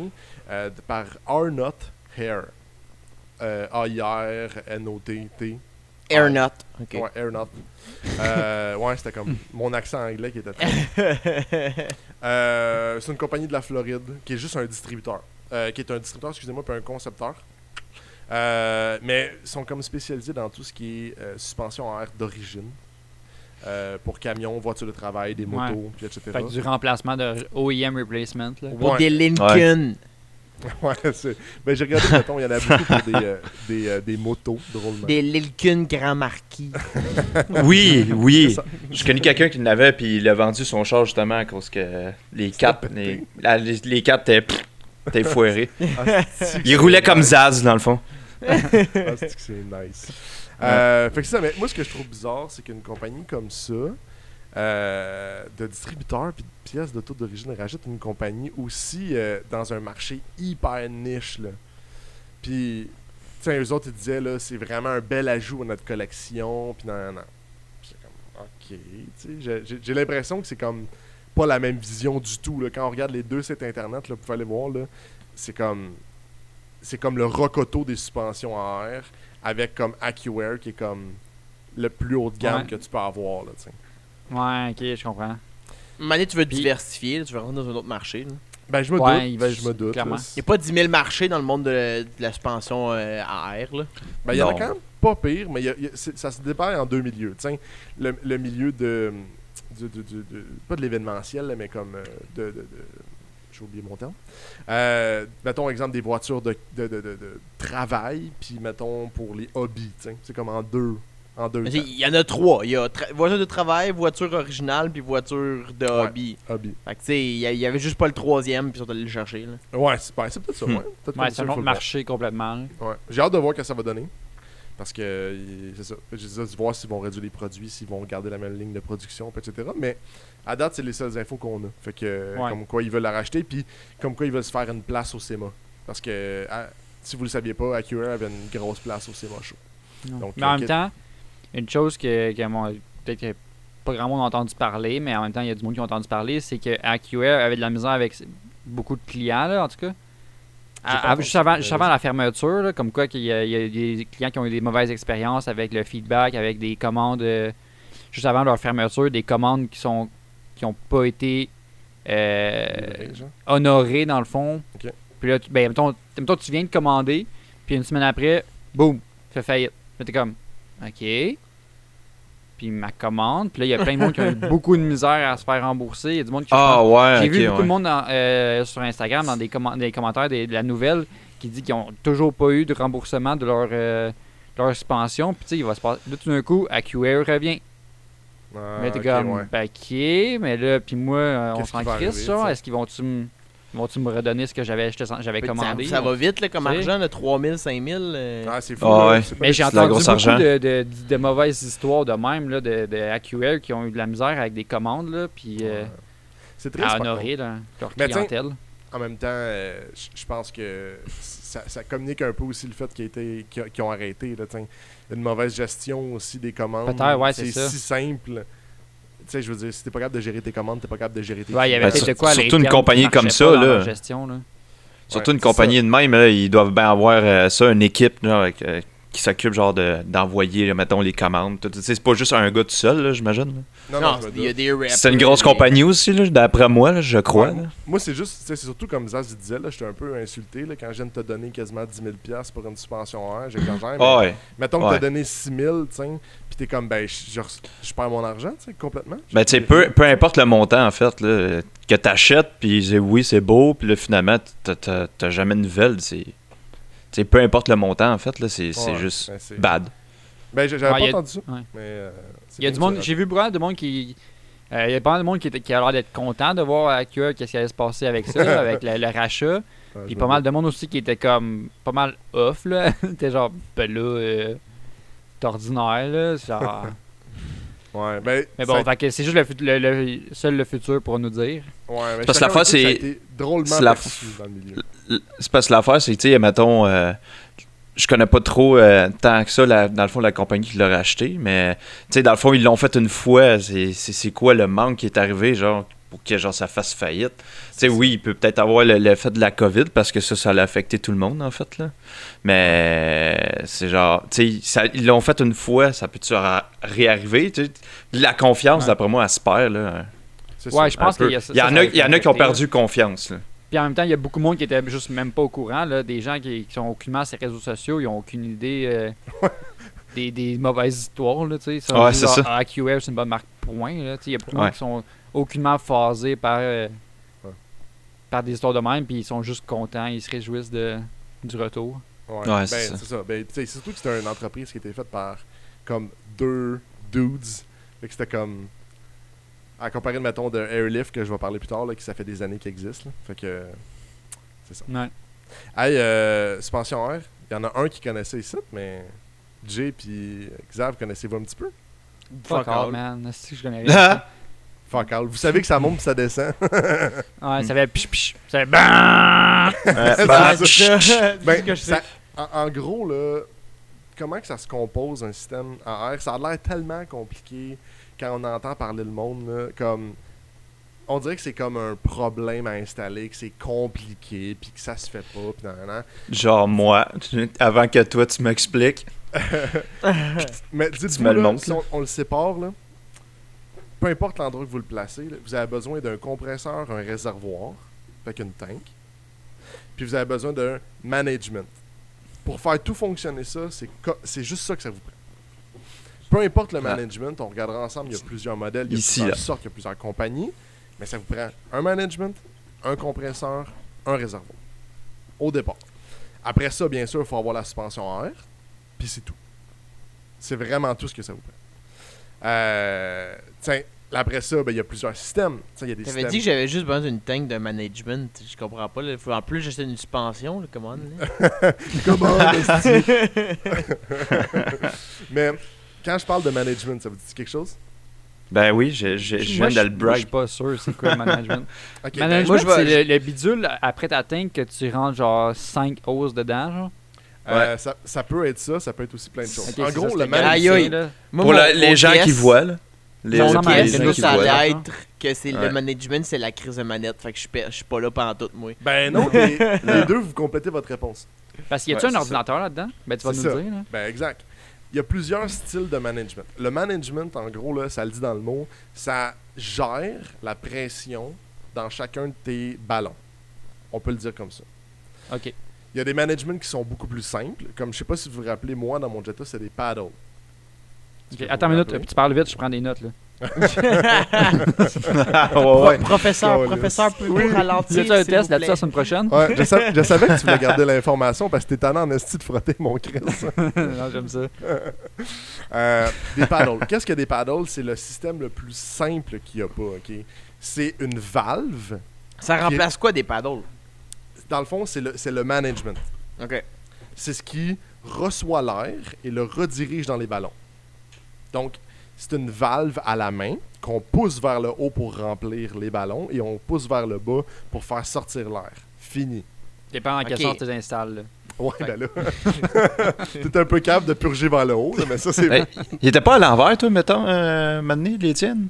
euh, par Arnott Hair. Euh, A-I-R-N-O-T-T Airnut. Ok. Ouais, Airnut. Euh, ouais, c'était comme *laughs* mon accent anglais qui était très. *laughs* Euh, c'est une compagnie de la Floride qui est juste un distributeur. Euh, qui est un distributeur, excusez-moi, puis un concepteur. Euh, mais ils sont comme spécialisés dans tout ce qui est euh, suspension à air d'origine. Euh, pour camions, voitures de travail, des Ouais. motos, puis etc. Fait que du remplacement de OEM replacement. Là. Ou Ouais. des Lincoln. *laughs* Ouais, c'est- ben, j'ai regardé, mettons, il y en a beaucoup pour des, euh, des, euh, des motos, drôlement. Des Lincoln Grand Marquis. *laughs* Oui, oui. Je connais quelqu'un qui l'avait, puis il a vendu son char justement à cause que les quatre, les, la- les, les quatre. Ah, c'est-tu que Il roulait comme nice. Zaz, dans le fond. Ah, c'est nice. Euh, fait que ça, mais moi, ce que je trouve bizarre, c'est qu'une compagnie comme ça, euh, de distributeurs puis de pièces d'auto d'origine, rajoute une compagnie aussi euh, dans un marché hyper niche. Là. Puis, tu eux autres, ils disaient, là, c'est vraiment un bel ajout à notre collection. Puis, non, non, non. J'étais comme, ok. Tu sais, j'ai- l'impression que c'est comme pas la même vision du tout. Là. Quand on regarde les deux sites internet, là, vous pouvez aller voir, c'est comme c'est comme le rocoto des suspensions à air avec comme AccuAir qui est comme le plus haut de gamme Ouais. que tu peux avoir là, tu sais. Ouais, ok, je comprends. Mané, tu veux te Puis- diversifier, là, tu veux rentrer dans un autre marché. là? Ben je me Ouais, doute, ils veulent- je me doute. clairement. là. Il n'y a pas 10 000 marchés dans le monde de, de la suspension euh, à air. Là. Ben il y en a quand même pas pire, mais il y a- il y a- c'est- ça se dépare en deux milieux, tu sais. Le, le milieu de, pas de l'événementiel, là, mais comme euh, de, de- de- j'ai oublié mon terme. Euh, mettons exemple des voitures de, de, de- de- de travail, puis mettons pour les hobbies. C'est comme en deux, en deux. Il y en a trois. Il y a voiture de travail, voiture originale, puis voiture de hobby. hobby. Fait que tu sais, il y, avait juste pas le troisième, puis ils sont allés le chercher. Là. Ouais, c'est ben, c'est peut-être ça, Hmm. ouais. Peut-être Ouais, c'est un autre marché complètement. Ouais. J'ai hâte de voir ce que ça va donner. Parce que c'est ça. J'ai voir s'ils vont réduire les produits, s'ils vont garder la même ligne de production, etc. Mais à date, c'est les seules infos qu'on a. Fait que Ouais. comme quoi ils veulent la racheter, puis comme quoi ils veulent se faire une place au SEMA. Parce que si vous le saviez pas, Acura avait une grosse place au SEMA Show. Donc, mais en euh, même temps, une chose que, que peut-être que pas grand monde a entendu parler, mais en même temps, il y a du monde qui a entendu parler, c'est que AQR avait de la misère avec beaucoup de clients, là, en tout cas. À- à- entendu juste, avant, juste la fermeture, là, comme quoi qu'il y, a, il y a des clients qui ont eu des mauvaises expériences avec le feedback, avec des commandes, euh, juste avant leur fermeture, des commandes qui sont qui ont pas été euh, honorées dans le fond. Puis là, tu, ben, mettons, mettons, tu viens de commander, puis une semaine après, boum, fait faillite. T'es comme, ok. Puis ma commande, puis là, il y a plein de monde qui ont eu *laughs* beaucoup de misère à se faire rembourser. Il y a du monde qui Ah ouais, j'ai vu beaucoup ouais. de monde dans, euh, sur Instagram dans des, commen- des commentaires des- de la nouvelle qui dit qu'ils ont toujours pas eu de remboursement de leur, euh, de leur suspension. Puis tu sais, il va se passer. Là, tout d'un coup, AQA revient. Ah, mais t'es ok, comme, ouais. ben, ok, mais là, puis moi, euh, on s'en crisse, sais? Est-ce qu'ils vont-tu me. Vont-tu me redonner ce que j'avais j'avais commandé? ça, ça va vite là, comme argent, de 3000, 5000. euh, Ah, c'est fou. Ah ouais. Mais j'ai c'est de la entendu grosse beaucoup argent. de, de- de mauvaises histoires de même, là, de, de AQL qui ont eu de la misère avec des commandes, là, puis euh. C'est triste. à honorer là, leur Mais clientèle. En même temps, euh, je pense que ça, ça communique un peu aussi le fait qu'ils ont arrêté. Là, une mauvaise gestion aussi des commandes. Peut-être, ouais, c'est si simple. Tu sais, je veux dire, si t'es pas capable de gérer tes commandes, t'es pas capable de gérer tes Ouais, il y avait Ben, de quoi surtout une compagnie comme ça, là. leur gestion, là. Surtout Ouais, une compagnie de même, là, ils doivent bien avoir euh, ça, une équipe là, avec, euh, qui s'occupe genre de- d'envoyer, mettons, les commandes. tout. Tu sais, C'est pas juste un gars tout seul, là, j'imagine. là. Non, Non, il y a des. C'est une grosse compagnie aussi, là, d'après moi, là, je crois. Ouais, là. Moi, c'est juste, c'est surtout comme Zaz disait, là, j'étais un peu insulté là, quand je viens de te donner quasiment 10 000 piastres pour une suspension à air, j'exagère, mais Ah ouais. mettons que ouais. t'as donné 6 000, tu puis t'es comme, ben, je, perds mon argent, tu sais, complètement. Ben, tu sais, peu, peu importe le montant, en fait, là, que t'achètes, puis c'est- oui, c'est beau, puis là, finalement, t'as- t'as t'as jamais de nouvelles. C'est. Sais, peu importe le montant, en fait, là, c'est c'est Ouais, juste ben, c'est- bad. Ben, j'ai- j'avais Ouais, pas il y a- entendu ça, ouais. mais... euh, c'est Il y a du monde, j'ai vu beaucoup de monde qui. euh, il y a pas mal de monde qui, était- qui a l'air d'être content de voir AQA qu'est-ce qui allait se passer avec ça, *laughs* avec le, le rachat. Ouais, Puis pas mal de monde aussi qui était comme pas mal off là. *laughs* T'es genre ben là euh, t'es ordinaire là. Genre... Ouais, ben, Mais bon, fait c'est juste le, fut- le- le- seul le futur pour nous dire. ouais, mais Parce que chacun la fois, a dit que ça a c'est- drôlement c'est la dans le milieu. C'est parce que l'affaire, c'est tu sais, mettons, euh, je connais pas trop euh, tant que ça, la- dans le fond, la compagnie qui l'a racheté, mais, tu sais, dans le fond, ils l'ont fait une fois. C'est quoi le manque qui est arrivé, genre, pour que genre ça fasse faillite. Tu sais, oui, il peut peut-être avoir l'effet de la COVID parce que ça, ça a affecté tout le monde en fait là. Mais c'est genre, tu sais, ils l'ont fait une fois, ça peut-tu réarriver? Tu sais? La confiance, d'après moi, elle se perd là. Ouais, je pense qu'il y a ça. Il y, en a, il y en a qui ont perdu confiance. Là. Puis en même temps, il y a beaucoup de monde qui était juste même pas au courant. Là, des gens qui, qui sont aucunement sur les réseaux sociaux, ils ont aucune idée euh, *laughs* des, des, mauvaises histoires. Là, ouais, c'est ça. AQF, c'est une bonne marque point. Il y a beaucoup de monde qui sont aucunement phasés par, euh, par des histoires de même, puis ils sont juste contents, ils se réjouissent de, du retour. Ouais, ben, c'est ça. Ben, surtout que c'était une entreprise qui était faite par comme deux dudes. Fait que c'était comme à comparer, mettons, de Airlift que je vais parler plus tard, là, qui ça fait des années qu'il existe. Là. Fait que. C'est ça. Ouais. Hey, euh, Suspension Air, il y en a un qui connaissait ici, mais Jay puis Xav, connaissez-vous un petit peu? Fuck, all, man. Si je connais *laughs* rien? Fuck all. Vous savez que ça monte puis ça descend. *laughs* ouais, ça fait piche piche. Ça fait ben, en, en, gros, là, comment que ça se compose un système en air? Ça a l'air tellement compliqué quand on entend parler le monde, comme on dirait que c'est comme un problème à installer, que c'est compliqué, puis que ça se fait pas, pis nan, Genre moi, avant que toi tu m'expliques. *laughs* Mais dites-vous, si on, le sépare, là, peu importe l'endroit que vous le placez, vous avez besoin d'un compresseur, un réservoir, avec une tank, puis vous avez besoin d'un management. Pour faire tout fonctionner ça, c'est juste ça que ça vous prend. Peu importe le ah. management, on regardera ensemble, il y a plusieurs modèles, il y a Ici, plusieurs sortes, il y a plusieurs compagnies, mais ça vous prend un management, un compresseur, un réservoir. Au départ. Après ça, bien sûr, il faut avoir la suspension air, puis c'est tout. C'est vraiment tout ce que ça vous prend. Euh, tiens, après ça, ben, il y a plusieurs systèmes. Tu avais dit que j'avais juste besoin d'une tank de management. Je comprends pas. Faut en plus, j'essaie une suspension. Là, comment *laughs* Comment *laughs* Mais quand je parle de management, ça vous dit quelque chose? Ben oui, je, je, je viens de le Je suis pas sûr c'est quoi le management. *laughs* Ben, management, c'est le, bidule après ta tank que tu rentres genre 5 hausses dedans, genre. Euh, ça, ça, peut être ça, ça peut être aussi plein de choses. en gros, le management. Pour les gens qui voient, là. Les gens qui ça va être que c'est le management, c'est la crise de manette. Fait que je, je suis pas là pendant tout, moi. Ben *laughs* non, les, les, deux, vous complétez votre réponse. Parce qu'il y a-tu un ordinateur là-dedans? Ben tu vas nous le dire. Là. Ben exact il y a plusieurs styles de management. Le management, en gros, là, ça le dit dans le mot, ça gère la pression dans chacun de tes ballons. On peut le dire comme ça. OK. Il y a des managements qui sont beaucoup plus simples. Comme je sais pas si vous vous rappelez, moi, dans mon Jetta, c'est des paddles. Attends une minute, tu parles vite, je prends des notes. là. *laughs* Professeur, professeur, peut oui. ralentir. Tu un test là-dessus la semaine prochaine? Ouais, je, savais que tu voulais garder *laughs* l'information parce que t'es tannant en esti de frotter mon Chris. *laughs* non, j'aime ça. Euh, des paddles. Qu'est-ce que des paddles? C'est le système le plus simple qu'il n'y a pas, OK? C'est une valve. Ça remplace quoi des paddles? Dans le fond, c'est le, le management. OK. C'est ce qui reçoit l'air et le redirige dans les ballons. Donc, c'est une valve à la main qu'on pousse vers le haut pour remplir les ballons et on pousse vers le bas pour faire sortir l'air. Fini. Dépend en quelle sorte tu installes. Là. Ouais, ben là. *laughs* T'es un peu capable de purger vers le haut, mais ça, c'est. il était pas à l'envers, toi, mettons, euh, maintenant, les tiennes?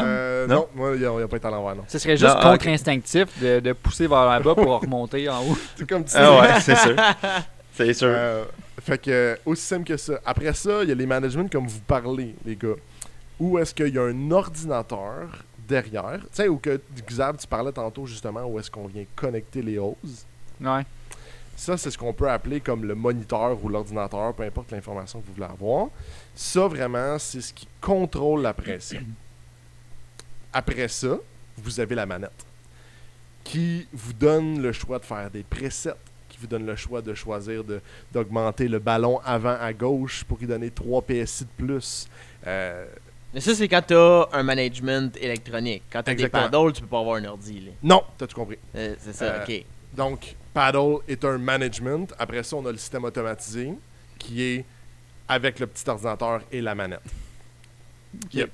Euh, non? moi, il n'a pas été à l'envers, non. Ce serait juste contre-instinctif de, de, pousser vers le bas pour *laughs* remonter en haut. C'est comme tu Ah ouais, c'est sûr. *laughs* C'est sûr. Euh, fait que, aussi simple que ça. Après ça, il y a les managements comme vous parlez, les gars où est-ce qu'il y a un ordinateur derrière, tu sais, ou que Xav, tu parlais tantôt justement, où est-ce qu'on vient connecter les hoses? Ouais. Ça, c'est ce qu'on peut appeler comme le moniteur ou l'ordinateur, peu importe l'information que vous voulez avoir. Ça, vraiment, c'est ce qui contrôle la pression. Après ça, vous avez la manette qui vous donne le choix de faire des presets, qui vous donne le choix de choisir d'augmenter le ballon avant à gauche pour lui donner 3 PSI de plus. Euh, mais ça, c'est quand tu as un management électronique. Quand tu as des paddles, tu peux pas avoir un ordi. Là. Non, t'as-tu compris. Euh, c'est ça, euh, ok. Donc, paddle est un management. Après ça, on a le système automatisé qui est avec le petit ordinateur et la manette.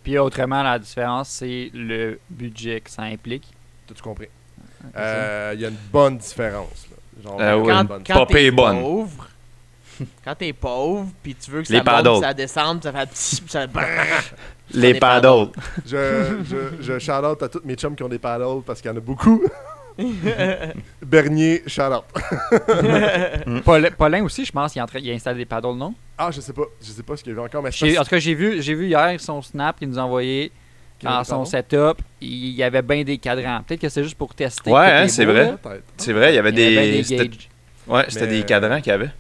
Puis, autrement, la différence, c'est le budget que ça implique. T'as-tu compris? Euh, il y a une bonne différence. Là. Genre, quand, bonne. quand t'es quand t'es pauvre, puis tu veux que ça monte, ça descende, ça fait petit, ça... *laughs* Les paddles. Je, je, je shout out à tous mes chums qui ont des paddles parce qu'il y en a beaucoup. *laughs* Bernier, shout out. *laughs* Paul- Paulin aussi, je pense, il, a installé des paddles, non? Ah, je sais pas. Je sais pas ce qu'il y avait encore, mais c'est J'ai- En tout cas, j'ai vu, j'ai vu hier son snap qu'il nous a envoyé dans son setup. Il y avait bien des cadrans. Peut-être que c'est juste pour tester. Ouais, hein, c'est vrai. C'est vrai, il y avait Il y avait bien des. des c'était- gauges. Ouais, c'était Mais- des cadrans qu'il y avait.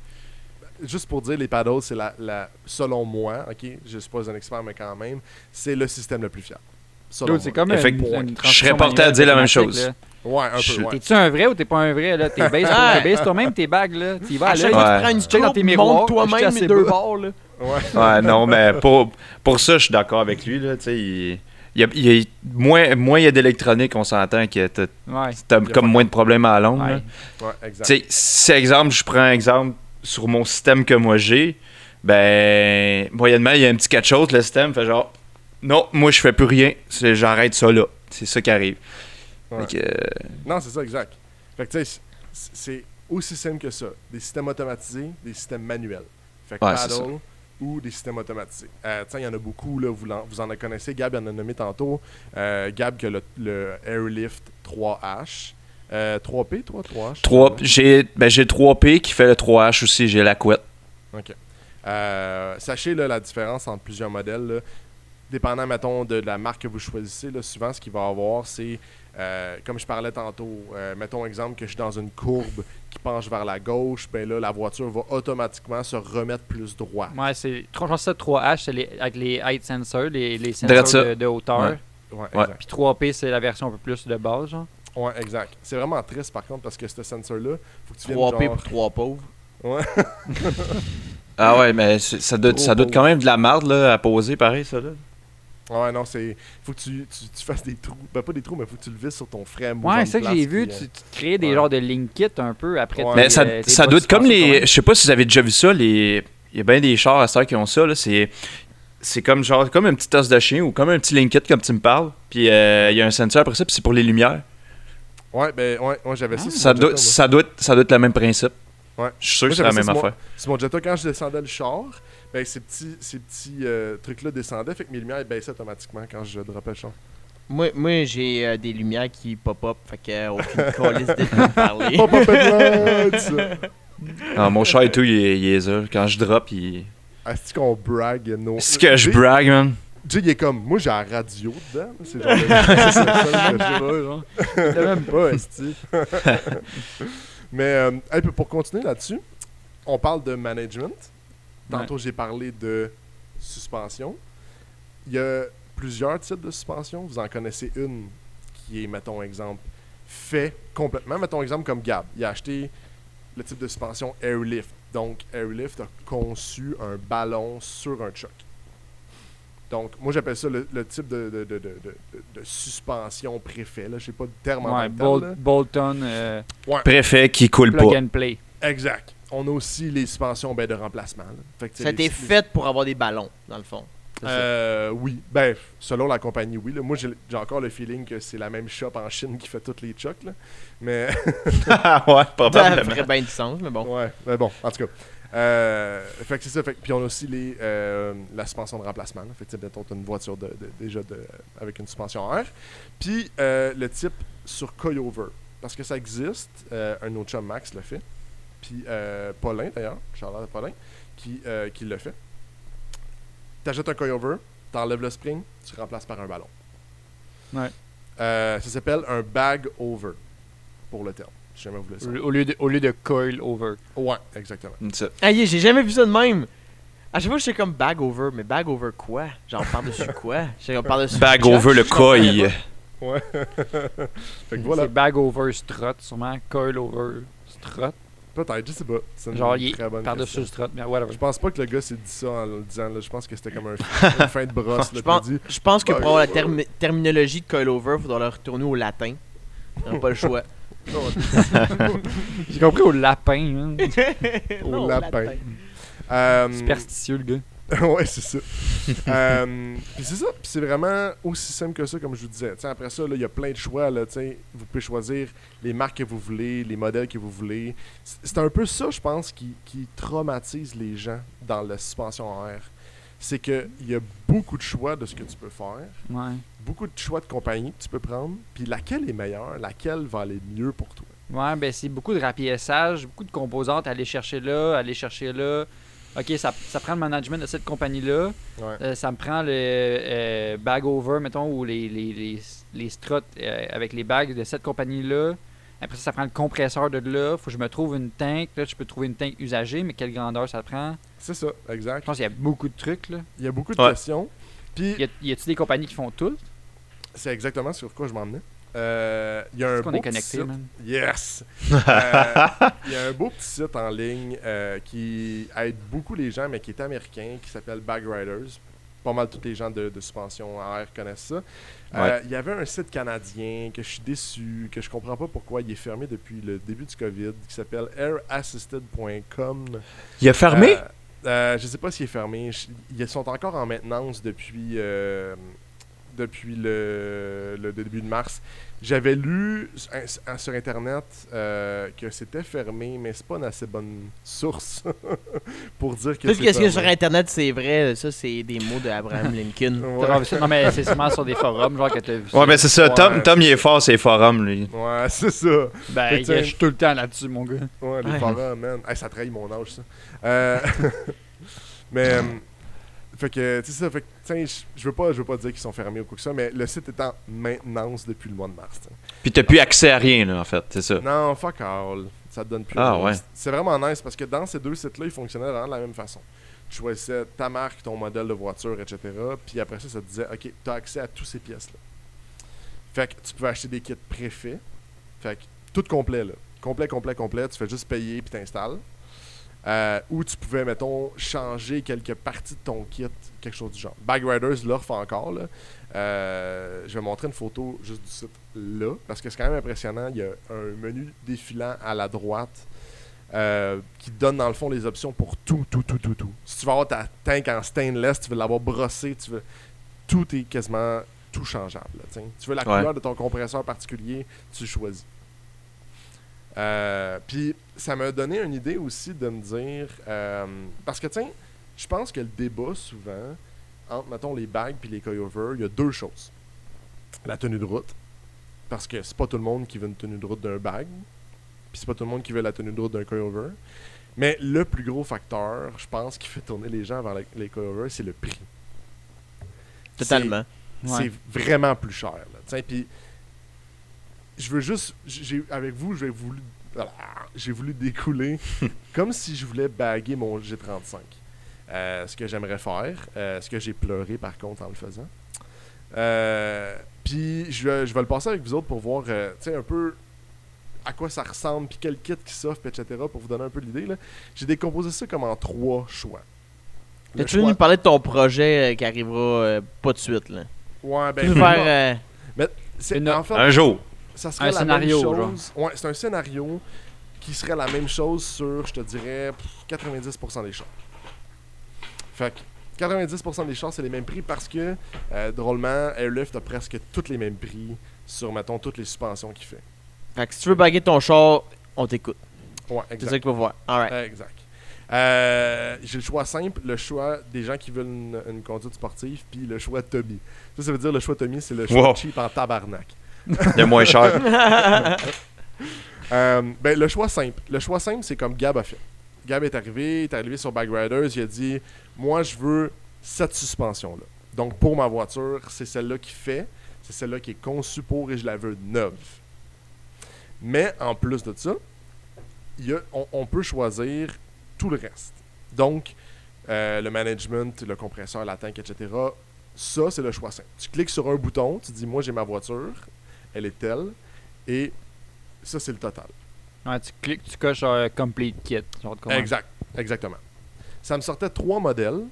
Juste pour dire, les paddles, c'est la, la, selon moi, ok, je suis pas un expert, mais quand même, c'est le système le plus fiable. C'est moi. comme une, Effectivement. une Je serais porté à dire la même chose. là. Ouais, un Je- peu, ouais. T'es-tu un vrai ou t'es pas un vrai? là? T'es base, Ah. t'es base toi-même tes bagues, là. T'y vas À à chaque l'œil. fois que Ouais. tu prends une Check dans tes miroirs, toi-même les deux bas. bords. Là. Ouais. *laughs* Ouais, non, mais pour, pour ça, je suis d'accord avec lui. Là, tu sais, il, il y a, il y a- moins, moins il y a d'électronique, on s'entend que t'as Ouais. comme moins de problèmes à la longue. Ouais. si exemple, je prends un exemple sur mon système que moi j'ai, ben, moyennement, il y a un petit quelque chose, le système fait genre, non, moi je fais plus rien, j'arrête ça là. C'est ça qui arrive. Ouais. Fait que, euh, Non, c'est ça, exact. Fait que tu sais, c'est- aussi simple que ça. Des systèmes automatisés, des systèmes manuels. Fait que Ouais, c'est paddle ou des systèmes automatisés. Euh, il y en a beaucoup, là, vous, l'en- vous en connaissez. Gab en a nommé tantôt. Euh, Gab qui a le, le Airlift 3H. Euh, 3P, toi, 3H? trois- j'ai ben, j'ai le 3P qui fait le 3H aussi, j'ai la couette. OK. Sachez là, la différence entre plusieurs modèles. là. Dépendant, mettons, de la marque que vous choisissez, là, souvent, ce qu'il va y avoir, c'est, euh, comme je parlais tantôt, euh, mettons exemple que je suis dans une courbe qui penche vers la gauche, ben là, la voiture va automatiquement se remettre plus droit. Ouais, c'est. Je pense que ça 3H, c'est les- avec les height sensors, les, les sensors de, de hauteur. Ouais. Ouais, Ouais. exact. Puis 3P, c'est la version un peu plus de base, genre. Ouais, exact. C'est vraiment triste, par contre, parce que ce sensor-là, faut que tu viennes 3P genre... pour 3 pauvres. Ouais. *laughs* Ah ouais, mais ça doit, ça doit être quand même de la marde là, à poser, pareil, ça là. Ouais, non, c'est... Faut que tu, tu, tu fasses des trous. Ben, pas des trous, mais faut que tu le visses sur ton frame. aux Ouais, c'est ça que j'ai vu. puis, Tu, euh, tu crées des ouais. genres de link kit un peu après. Ouais. tes, Mais ça, euh, tes ça doit être comme les. quand Je sais pas si vous avez déjà vu ça, les. Il y a bien des chars à cette qui ont ça, là. C'est. C'est comme genre comme un petit os de chien ou comme un petit link kit comme tu me parles. Puis euh, il y a un sensor après ça, puis c'est pour les lumières. Ouais, ben, ouais, ouais j'avais ça. Ah. Ça doit, ça, doit être, ça doit être le même principe. Ouais. Je suis sûr Moi, que c'est la même affaire. Sur mon Jetta, quand je descendais le char, ben, ces petits, ces petits euh, trucs-là descendaient, fait que mes lumières elles baissaient automatiquement quand je droppais le char. Moi, moi j'ai euh, des lumières qui pop-up, fait que euh, aucune calice de parler. Pop up and lights! Ah, mon char et tout, il est, il est ça. Quand je drop, il. Est-ce qu'on brague? No... C'est que je brague, man. Jay, il est comme, moi j'ai la radio dedans. C'est genre. c'est ça, ça, Je sais pas, genre. Même pas, esti. Mais euh, hey, pour continuer là-dessus, on parle de management. Tantôt, j'ai parlé de suspension. Il y a plusieurs types de suspension. Vous en connaissez une qui est, mettons exemple, fait complètement. Mettons exemple comme Gab. Il a acheté le type de suspension Airlift. Donc, Airlift a conçu un ballon sur un choc. Donc, moi, j'appelle ça le, le type de, de, de, de, de- de suspension préfet. Je sais pas de terme en Ouais. Bol- Bolton, euh, Préfet qui coule plug pas. and play. Exact. On a aussi les suspensions ben, de remplacement. Fait que, Ça a été les- fait pour avoir des ballons, dans le fond. Ça. Euh, oui. Ben, selon la compagnie, oui. là. Moi, j'ai encore le feeling que c'est la même shop en Chine qui fait toutes les chocs. Là. Mais, *laughs* ouais, Ça probablement. ferait bien du sens, mais bon. ouais. Mais bon, en tout cas. Euh, fait que c'est ça. Fait puis on a aussi les, euh, la suspension de remplacement. Là. Fait que, tu t'as une voiture de, de- déjà de, avec une suspension air. Puis euh, le type sur coilover. Parce que ça existe. Un autre chum Max le fait. Puis euh, Paulin, d'ailleurs, Charlotte Paulin, qui, qui le fait. T'achètes un coilover, t'enlèves le spring, tu remplaces par un ballon. Ouais. Ça s'appelle un bag over, pour le terme. Jamais ça. Au lieu, de, au lieu de coil over. Ouais, exactement. Ça. Ah, yeah, j'ai jamais vu ça de même. À chaque fois, j'étais comme bag over, mais bag over quoi? Genre par-dessus quoi? Par-dessus. Bag over le je coil. *laughs* Ouais. *laughs* fait que voilà. C'est bag over strut, sûrement. Coil over strut. Peut-être, je sais pas. C'est une Genre, très bonne par-dessus strut, mais whatever. Je pense pas que le gars s'est dit ça en le disant. Là. Je pense que c'était comme un, *laughs* une fin de brosse. Je pense, dit, je pense que pour avoir la over. termi- terminologie de coilover, il faudra le retourner au latin. On n'a pas le choix. J'ai compris au lapin. hein. Au Non, lapin. euh, Superstitieux, le gars. *laughs* ouais, c'est ça. euh, puis c'est ça. Puis c'est vraiment aussi simple que ça, comme je vous disais. Tu sais, après ça, là, il y a plein de choix. Là, tu sais. vous pouvez choisir les marques que vous voulez, les modèles que vous voulez. C'est c'est un peu ça, je pense, qui, qui traumatise les gens dans la suspension en air. C'est qu'il y a beaucoup de choix de ce que tu peux faire, Ouais. beaucoup de choix de compagnie que tu peux prendre, puis laquelle est meilleure, laquelle va aller mieux pour toi. Ouais, ben c'est beaucoup de rapiessage, beaucoup de composantes à aller chercher là, aller chercher là. Ok, ça, ça prend le management de cette compagnie-là. Ouais. Euh, ça me prend le euh, bag over, mettons, ou les, les, les, les struts euh, avec les bags de cette compagnie-là. Après ça, ça prend le compresseur de là. Faut que je me trouve une tank. Là, je peux trouver une tank usagée, mais quelle grandeur ça prend? C'est ça, exact. Je pense qu'il y a beaucoup de trucs, là. Il y a beaucoup de Ouais. questions. Puis, Y a- y a-tu des compagnies qui font tout? c'est exactement sur quoi je m'emmenais. Euh, Il y a un Est-ce qu'on beau est petit connecté, site- man? Yes! *laughs* Euh, Il y a un beau petit site en ligne euh, qui aide beaucoup les gens, mais qui est américain, qui s'appelle Bag Riders. Pas mal tous les gens de, de suspension en air connaissent ça. Euh, Ouais. Il y avait un site canadien que je suis déçu, que je comprends pas pourquoi il est fermé depuis le début du COVID, qui s'appelle airassisted.com. Il a fermé? Euh, euh, je sais pas s'il est fermé. Ils sont encore en maintenance depuis, euh, depuis le, le début de mars. J'avais lu sur Internet euh, que c'était fermé, mais c'est pas une assez bonne source *laughs* pour dire que Tout ce qu'il y a sur. Internet, c'est vrai. Ça, c'est des mots d'Abraham *laughs* Lincoln. Ouais. T'as vu ça? Non, mais c'est sûrement sur des forums, genre que t'as vu ça. Ouais, mais c'est ça. Ouais. Tom, Tom, il est fort, c'est les forums, lui. Ouais, c'est ça. Ben, que, je suis tout le temps là-dessus, mon gars. Ouais, les Ouais. forums, man. Hey, ça trahit mon âge, ça. Euh, *laughs* mais, euh, fait que, tu sais, ça, fait que, tiens, je- veux pas, je veux pas dire qu'ils sont fermés ou quoi que ça, mais le site est en maintenance depuis le mois de mars. t'sais. Puis t'as plus accès à rien, là, en fait. C'est ça. Non, fuck all. Ça te donne plus. Ah, rien. ouais. C'est vraiment nice parce que dans ces deux sites-là, ils fonctionnaient vraiment de la même façon. Tu choisissais ta marque, ton modèle de voiture, etc. Puis après ça, ça te disait, OK, tu as accès à tous ces pièces-là. Fait que tu pouvais acheter des kits préfaits. Fait que tout complet, là. Complet, complet, complet. Tu fais juste payer puis t'installes. Euh, ou tu pouvais, mettons, changer quelques parties de ton kit, quelque chose du genre. Bag Riders l'offre encore, là. Euh, je vais montrer une photo juste du site là, parce que c'est quand même impressionnant. Il y a un menu défilant à la droite euh, qui te donne dans le fond les options pour tout, tout, tout, tout, tout. Si tu veux avoir ta tank en stainless, tu veux l'avoir brossé, tu veux. Tout est quasiment tout changeable. là, tu veux la Ouais. couleur de ton compresseur particulier, tu choisis. Euh, Puis ça m'a donné une idée aussi de me dire. euh, parce que, tiens, je pense que le débat souvent entre, mettons, les bags puis les coilovers, il y a deux choses. La tenue de route. Parce que c'est pas tout le monde qui veut une tenue de route d'un bag. Puis c'est pas tout le monde qui veut la tenue de route d'un coilover. Mais le plus gros facteur, je pense, qui fait tourner les gens vers les, les coilovers, c'est le prix. Totalement. C'est vraiment plus cher. Puis je veux juste, j'ai, avec vous, j'ai voulu, j'ai voulu découler *laughs* comme si je voulais baguer mon G35. Euh, ce que j'aimerais faire, euh, ce que j'ai pleuré par contre en le faisant. Euh, puis je, vais- je vais le passer avec vous autres pour voir, euh, tu sais, un peu à quoi ça ressemble, puis quel kit qui s'offre, puis etc. pour vous donner un peu l'idée. là. J'ai décomposé ça comme en trois choix. Le Tu veux choix- nous parler de ton projet euh, qui arrivera euh, pas de suite, là? Ouais, Tu ben, veux faire... euh, c'est, Une- en fait, Un jour. Ça serait Un la scénario, même genre. chose. Ouais, c'est un scénario qui serait la même chose sur, je te dirais, pff, 90% des chars. Fait que 90% des chars, c'est les mêmes prix parce que, euh, drôlement, Airlift a presque tous les mêmes prix sur, mettons, toutes les suspensions qu'il fait. Fait que si tu veux baguer ton char, on t'écoute. Ouais, C'est exact. ça qu'il faut voir. Alright. Exact. Euh, J'ai le choix simple, le choix des gens qui veulent une, une conduite sportive, puis le choix Tommy. Ça, ça veut dire le choix Tommy, c'est le choix Wow. cheap en tabarnak. Est moins cher. *laughs* Euh, ben, le choix simple. Le choix simple, c'est comme Gab a fait. Gab est arrivé, est arrivé sur Bag Riders, il a dit Moi, je veux cette suspension-là. Donc, pour ma voiture, c'est celle-là qui fait, c'est celle-là qui est conçue pour et je la veux neuve. Mais en plus de ça, y a- on, on peut choisir tout le reste. Donc, euh, le management, le compresseur, la tank, etc. Ça, c'est le choix simple. Tu cliques sur un bouton, tu dis Moi, j'ai ma voiture, elle est telle, et ça, c'est le total. Ouais, tu cliques, tu coches euh, Complete Kit. Genre de. Exact, exactement. Ça me sortait trois modèles.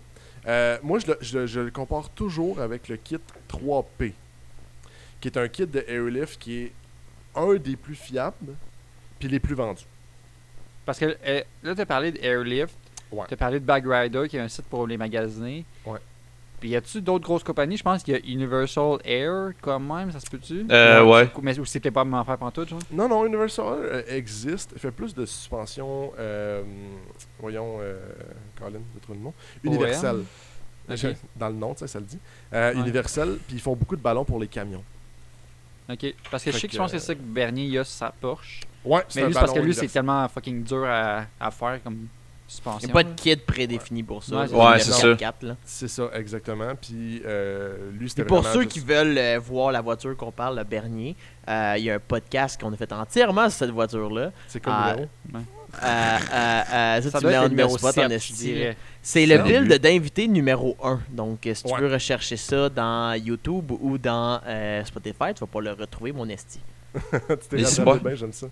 Euh, moi, je le, je le- je le compare toujours avec le kit 3P, qui est un kit de Airlift qui est un des plus fiables, puis les plus vendus. Parce que euh, là, tu as parlé d'Airlift. Ouais. Tu as parlé de Bag Rider, qui est un site pour les magasiner. Ouais. Puis y a-tu d'autres grosses compagnies? Je pense qu'il y a Universal Air, quand même, ça se peut-tu? Euh, ouais. c'est- Mais ou c'était pas m'en faire pantoute, genre Non, non, Universal euh, existe, fait plus de suspension, euh, voyons, euh, Colin, j'ai trouvé le nom, universel. Dans le nom, ça, ça le dit. Euh, Universal, puis ils font beaucoup de ballons pour les camions. Ok, parce que je sais que je pense que c'est ça que Bernier il a sur sa Porsche. Ouais, Mais juste parce que lui, c'est tellement fucking dur à, à faire comme suspension. Il n'y a pas de kit prédéfini pour ça. Ouais, c'est ça. C'est ça, exactement. Puis euh, lui, c'était pour ceux qui veulent euh, voir la voiture qu'on parle, le Bernier, euh, il y a un podcast qu'on a fait entièrement sur cette voiture-là. C'est quoi le numéro? Euh, euh, ça, ça doit être numéro 7, en C'est le build d'invité numéro 1. Donc, si tu veux rechercher ça dans YouTube ou dans Spotify, tu vas pas le retrouver, mon esti. *laughs* tu t'es bien, j'aime ça.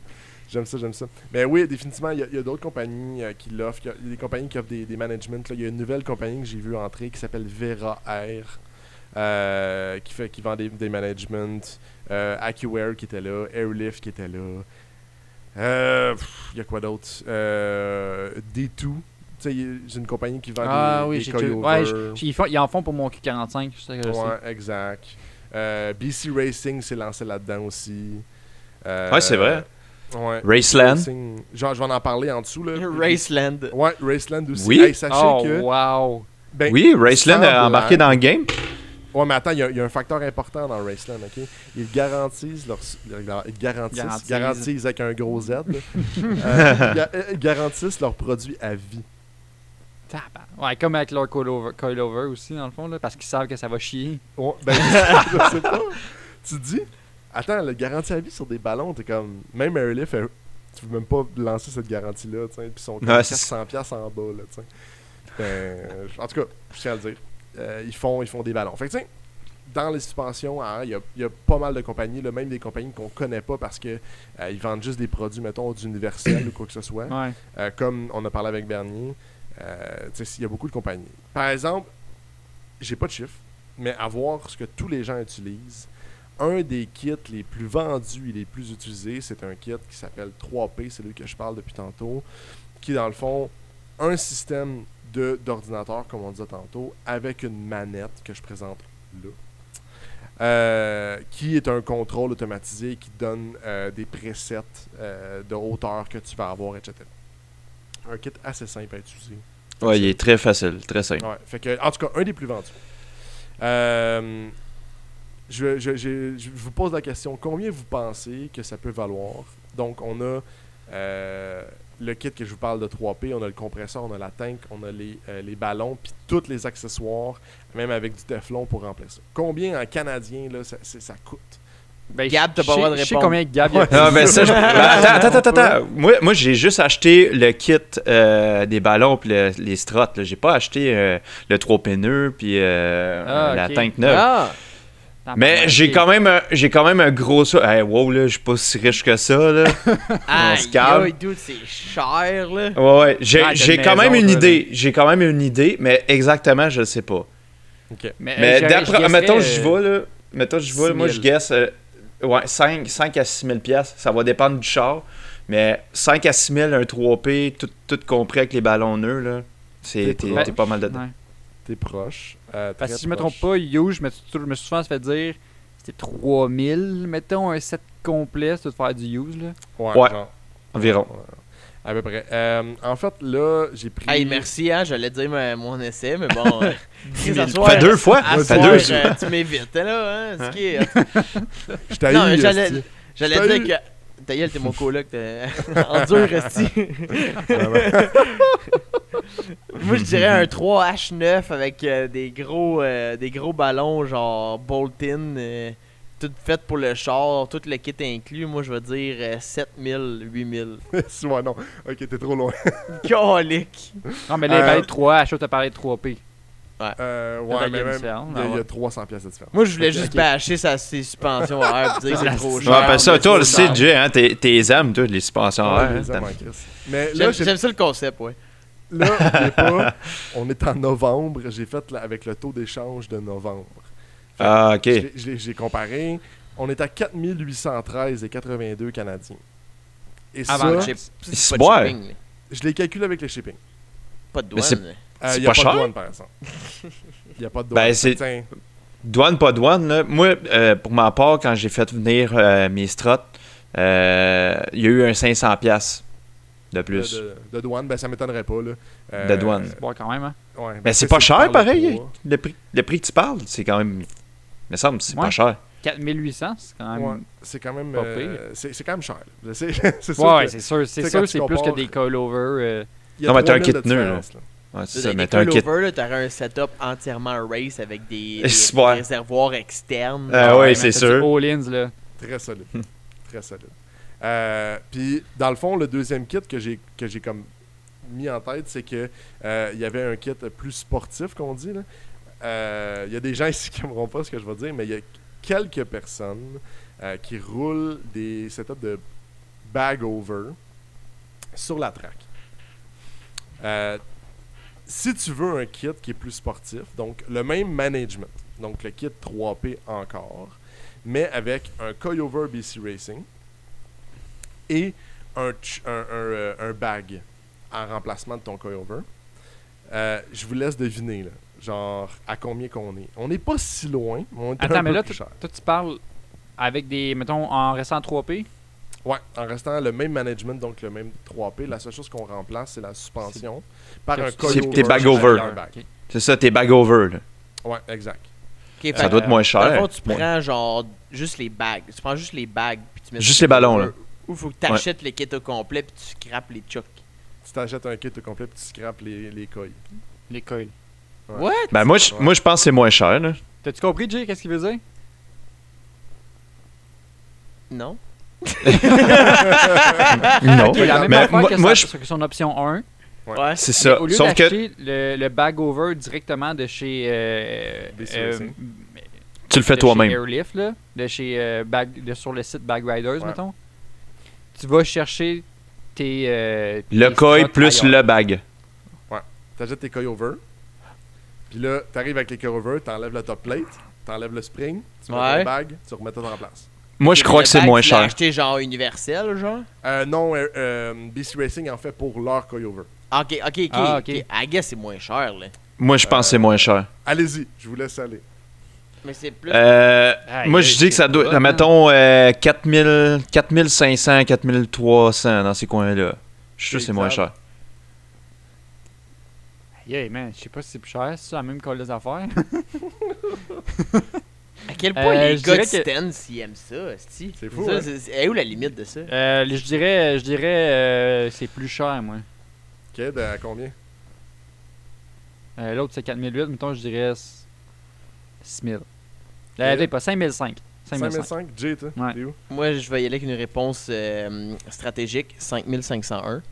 J'aime ça, j'aime ça. Mais oui, définitivement, il y a, d'autres compagnies qui l'offrent. Il y, a des compagnies qui offrent des, des managements. Il y a une nouvelle compagnie que j'ai vue entrer qui s'appelle Vera Air, qui, fait, qui vend des, des managements. AccuAir qui était là, Airlift qui était là. Euh, il y a quoi d'autre? Euh, D2. C'est une compagnie qui vend ah, des, oui, des ouais, ils, font, ils, en font pour mon Q45. Je sais ouais, exact. Euh, BC Racing s'est lancé là-dedans aussi. Euh, ouais, c'est vrai. Ouais. Raceland. Genre, je vais en parler en dessous. Là. Raceland. Ouais, Raceland aussi. Oui. sachez oh, que, wow. Ben, oui, Raceland a embarqué dans le game. Ouais, mais attends, il y, a un facteur important dans Raceland, ok? Ils garantissent leur. Ils garantissent, garantissent. avec un gros Z. *laughs* euh, ils garantissent leurs produits à vie. Ouais, comme avec leur coilover, coilover aussi, dans le fond, là, parce qu'ils savent que ça va chier. Ouais, ben, *laughs* je sais pas. Tu dis, attends, le garantie à vie sur des ballons, t'es comme. Même Airlift, tu veux même pas lancer cette garantie-là, tu sais, puis ils sont 400$ en bas, là, tu sais. Ben, en tout cas, je tiens à le dire. Euh, ils, font, ils font des ballons. Fait que, dans les suspensions, hein, il y, a, pas mal de compagnies, même des compagnies qu'on connaît pas parce que euh, ils vendent juste des produits, mettons, d'universel ou quoi que ce soit. Euh, comme on a parlé avec Bernier, il y a beaucoup de compagnies. Par exemple, j'ai pas de chiffres, mais à voir ce que tous les gens utilisent, un des kits les plus vendus et les plus utilisés, c'est un kit qui s'appelle 3P, c'est lui que je parle depuis tantôt, qui est dans le fond un système d'ordinateur, comme on disait tantôt, avec une manette que je présente là. Euh, qui est un contrôle automatisé qui donne euh, des presets euh, de hauteur que tu vas avoir, etc. Un kit assez simple à utiliser. Ouais, il est très facile, très simple. Ouais, fait que, en tout cas, un des plus vendus. Je, je, je, je, vous pose la question combien vous pensez que ça peut valoir? Donc, on a le kit que je vous parle de 3P, on a le compresseur, on a la tank, on a les, euh, les ballons, puis tous les accessoires, même avec du Teflon pour remplacer. Combien en canadien là, ça, ça coûte? Ben, Gab, t'as pas le droit de répondre. Je sais combien Gab a non, ben, ça, je... *laughs* Ben, attends, attends, attends. Moi, moi j'ai juste acheté le kit euh, des ballons puis les struts. J'ai pas acheté euh, le 3 pneus puis ah, la tank neuve. Ah. Mais j'ai quand même un, j'ai quand même un gros hey, wow là, je suis pas si riche que ça là. *laughs* ah, c'est cher là. Ouais ouais, j'ai, ah, j'ai quand même une idée, j'ai quand même une idée, mais exactement je sais pas. OK. Mais, mais d'après mettons je vais là, mettons vais, moi je guesse euh, ouais, 5, 5 à 6 000 pièces, ça va dépendre du char, mais 5 à 6 000 un 3P tout, tout compris avec les ballons nœuds là, c'est t'es, pas mal dedans. T'es proche. Euh, Parce que si je me trompe pas, Yo, je me, suis souvent fait dire c'était 3000, mettons un set complet, c'est de faire du use. Là. Ouais, ouais. environ. À peu près. Euh, en fait, là, j'ai pris. Hey, merci, hein, j'allais dire mon essai, mais bon. *laughs* euh, *laughs* fait deux fois? fait deux. Euh, tu m'évites, là, hein, ce qui est. *laughs* Je t'ai Non, j'allais, j'allais dire que. Ta gueule, t'es mon coloc, t'es *laughs* en dur, resti. Moi, je dirais un 3H9 avec euh, des gros euh, des gros ballons genre bolt-in, euh, tout fait pour le char, tout le kit inclus. Moi, je vais dire 7000, 8000. ouais, non. Ok, t'es trop loin. Colique. Non, mais là, il de 3H, t'as parlé de 3P. Ouais, euh, ouais mais même, il y, a, 300 pièces de différence. Moi, je voulais juste bâcher sa, ses suspensions à air et dire que c'est trop cher. Ouais, ben ça, toi, le Jay, hein, t'es aimes, toi, les suspensions à air. Mais là, j'aime ça le concept, ouais. Là, *laughs* on est en novembre. J'ai fait avec le taux d'échange de novembre. ah, ok. J'ai comparé. On est à 4813,82 Canadiens. Et ça, c'est pas Je l'ai calculé avec les shipping. Pas de douane. Il n'y *laughs* a pas, de douane, par exemple. Il n'y a pas de douane. Ben, c'est... Douane, pas douane. Là. Moi, euh, pour ma part, quand j'ai fait venir euh, mes struts, euh, il y a eu un 500$. De plus. De, de douane, ben ça m'étonnerait pas. Là. Euh, De douane. C'est bon quand même, hein? ouais, ben, Mais c'est pas cher, pareil. Le prix, le prix que tu parles, c'est quand même. Il me semble que c'est Ouais. pas cher. 4800, c'est quand même. Ouais, c'est quand même. Pas euh, c'est c'est quand même cher. *laughs* C'est c'est sûr. Ouais, que c'est sûr, c'est c'est plus que des euh, a Non, mais t'as un 3000 kit de. Ouais, c'est ça. Mais t'as un kit. t'aurais un setup entièrement race avec des, *laughs* réservoirs externes. Ah ouais, mais c'est sûr. All-ins, là. Très solide. Très solide. Euh, Puis, dans le fond, le deuxième kit que j'ai que j'ai comme mis en tête, c'est que euh, il y avait un kit plus sportif, qu'on dit. là. Euh, Il y a des gens *laughs* ici qui n'aimeront pas ce que je vais dire, mais il y a quelques personnes euh, qui roulent des setups de bag over sur la track. Si tu veux un kit qui est plus sportif, donc le même management, donc le kit 3P encore, mais avec un coilover BC Racing et un, un, un, euh, un bag en remplacement de ton coilover. Euh, je vous laisse deviner, là, genre, à combien qu'on est. On n'est pas si loin, mais on est Attends, un mais peu là, plus toi, cher. toi, tu parles avec des. Mettons, en restant 3P. Ouais, en restant le même management, donc le même 3P, la seule chose qu'on remplace, c'est la suspension par un C'est tes bag avec over. C'est ça, tes bag over. là. Ouais, exact. Ça doit être moins cher. fond, tu Ouais. prends genre juste les bagues. Tu prends juste les bagues. Puis tu mets Juste sur les ballons, le là. Ou faut que tu achètes les kits au complet puis tu scrapes les chucks. Tu t'achètes un kit au complet puis tu scrapes les, les coils. Les coils. Ouais. What? Ben, moi, je, Ouais. moi, je pense que c'est moins cher. Là. T'as-tu compris, Jay, qu'est-ce qu'il veut dire? Non. *laughs* Non. Ok, la même mais affaire moi, que, moi, sa- je- que son option 1. Ouais. Ouais. c'est ça. Au lieu Sauf que d'acheter le, le bag over directement de chez. Euh, euh, Racing. tu le fais toi-même. Airlift, là, de chez euh, bag, de, sur le site Bag Riders, Ouais. mettons. Tu vas chercher tes. euh, Le tes coil plus ailleurs. le bag. T'achètes tes coilovers. Puis là, t'arrives avec les coilovers, t'enlèves le top plate, t'enlèves le spring, tu mets Ouais. ton bag, tu remets tout en place. Moi, je crois que c'est moins tu l'as cher. acheté genre universel, genre? Euh, non, euh, euh, BC Racing en fait pour leur coilover. Ah, Ok, ok, ok. Ah, ok. ok. I guess c'est moins cher, là. Moi, je pense que c'est moins cher. Allez-y, je vous laisse aller. Mais c'est plus. Euh, Ah, moi, il- je dis que ça doit. pas, mettons, euh, 4000, 4500, 4300 dans ces coins-là. Je suis sûr que c'est moins cher. Yeah, man, je sais pas si c'est plus cher, c'est la même colle des affaires? *laughs* *laughs* à quel point Euh, les je gars de dirais que- Stance ils aiment ça? C'est fou, Ça, hein? c'est- c'est- est où la limite de ça? Euh, je dirais, je dirais euh, c'est plus cher, moi. Ok, de, à combien? Euh, L'autre, c'est 4008, mettons, je dirais 6000. Euh, pas 5005. 5005. 5005 Jay, toi Ouais. T'es où? Moi, je vais y aller avec une réponse euh, stratégique 5501.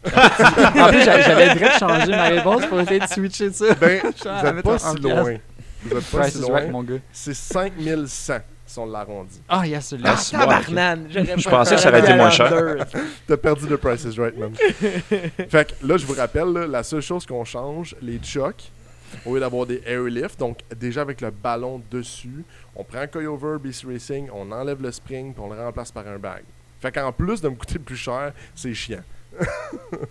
*laughs* en plus, j'a- j'avais direct changé ma réponse pour essayer de switcher de ça. Ben, *laughs* vous êtes pas si loin. Vous êtes pas Price si is loin. right, mon gars. C'est 5100 si on l'arrondit. Ah, yes, celui-là. Ah, Ah, c'est bon, tabarnane! J'aurais Je pensais que ça aurait été moins cher. *laughs* T'as perdu le Price is Right, man. *laughs* fait que là, je vous rappelle, là, la seule chose qu'on change, les chocks, au lieu d'avoir des airlift, donc déjà avec le ballon dessus, on prend un coilover BC Racing, on enlève le spring, puis on le remplace par un bag. Fait qu'en plus de me coûter plus cher, c'est chiant. *laughs*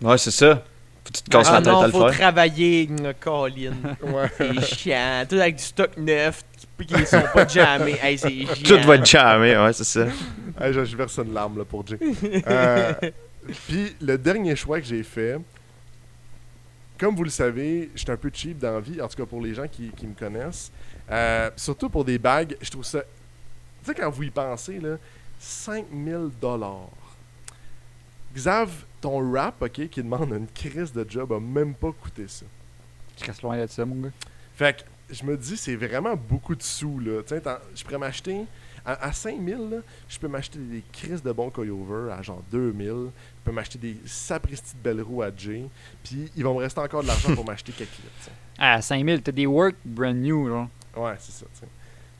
Ouais, c'est ça. Faut que tu te casses Ah la tête non, à le faut faire. travailler, une Colin. Ouais. C'est chiant. Tout avec du stock neuf qui, qui sont pas jammés. Hey, c'est *laughs* Tout va être charmé, ouais, c'est ça. Hey, je, je verse une larme là, pour Jay. *laughs* Euh, Puis le dernier choix que j'ai fait, comme vous le savez, je suis un peu cheap dans la vie, en tout cas pour les gens qui, qui me connaissent. Euh, surtout pour des bagues, je trouve ça. Tu sais, quand vous y pensez, là, 5000 dollars. Xav, ton rap, ok, qui demande une crise de job, a même pas coûté ça. Je reste loin de ça, mon gars. Fait que je me dis, c'est vraiment beaucoup de sous, là. Tu sais, t'en- je pourrais m'acheter. À, à 5000, là, je peux m'acheter des crises de bons coilovers à genre 2000. Je peux m'acheter des sapristi de belles roues à Jay. Puis il va me rester encore de l'argent pour *laughs* m'acheter quelques tu sais. Ah, 5000, t'as des work brand new, là. Ouais, c'est ça, tu sais.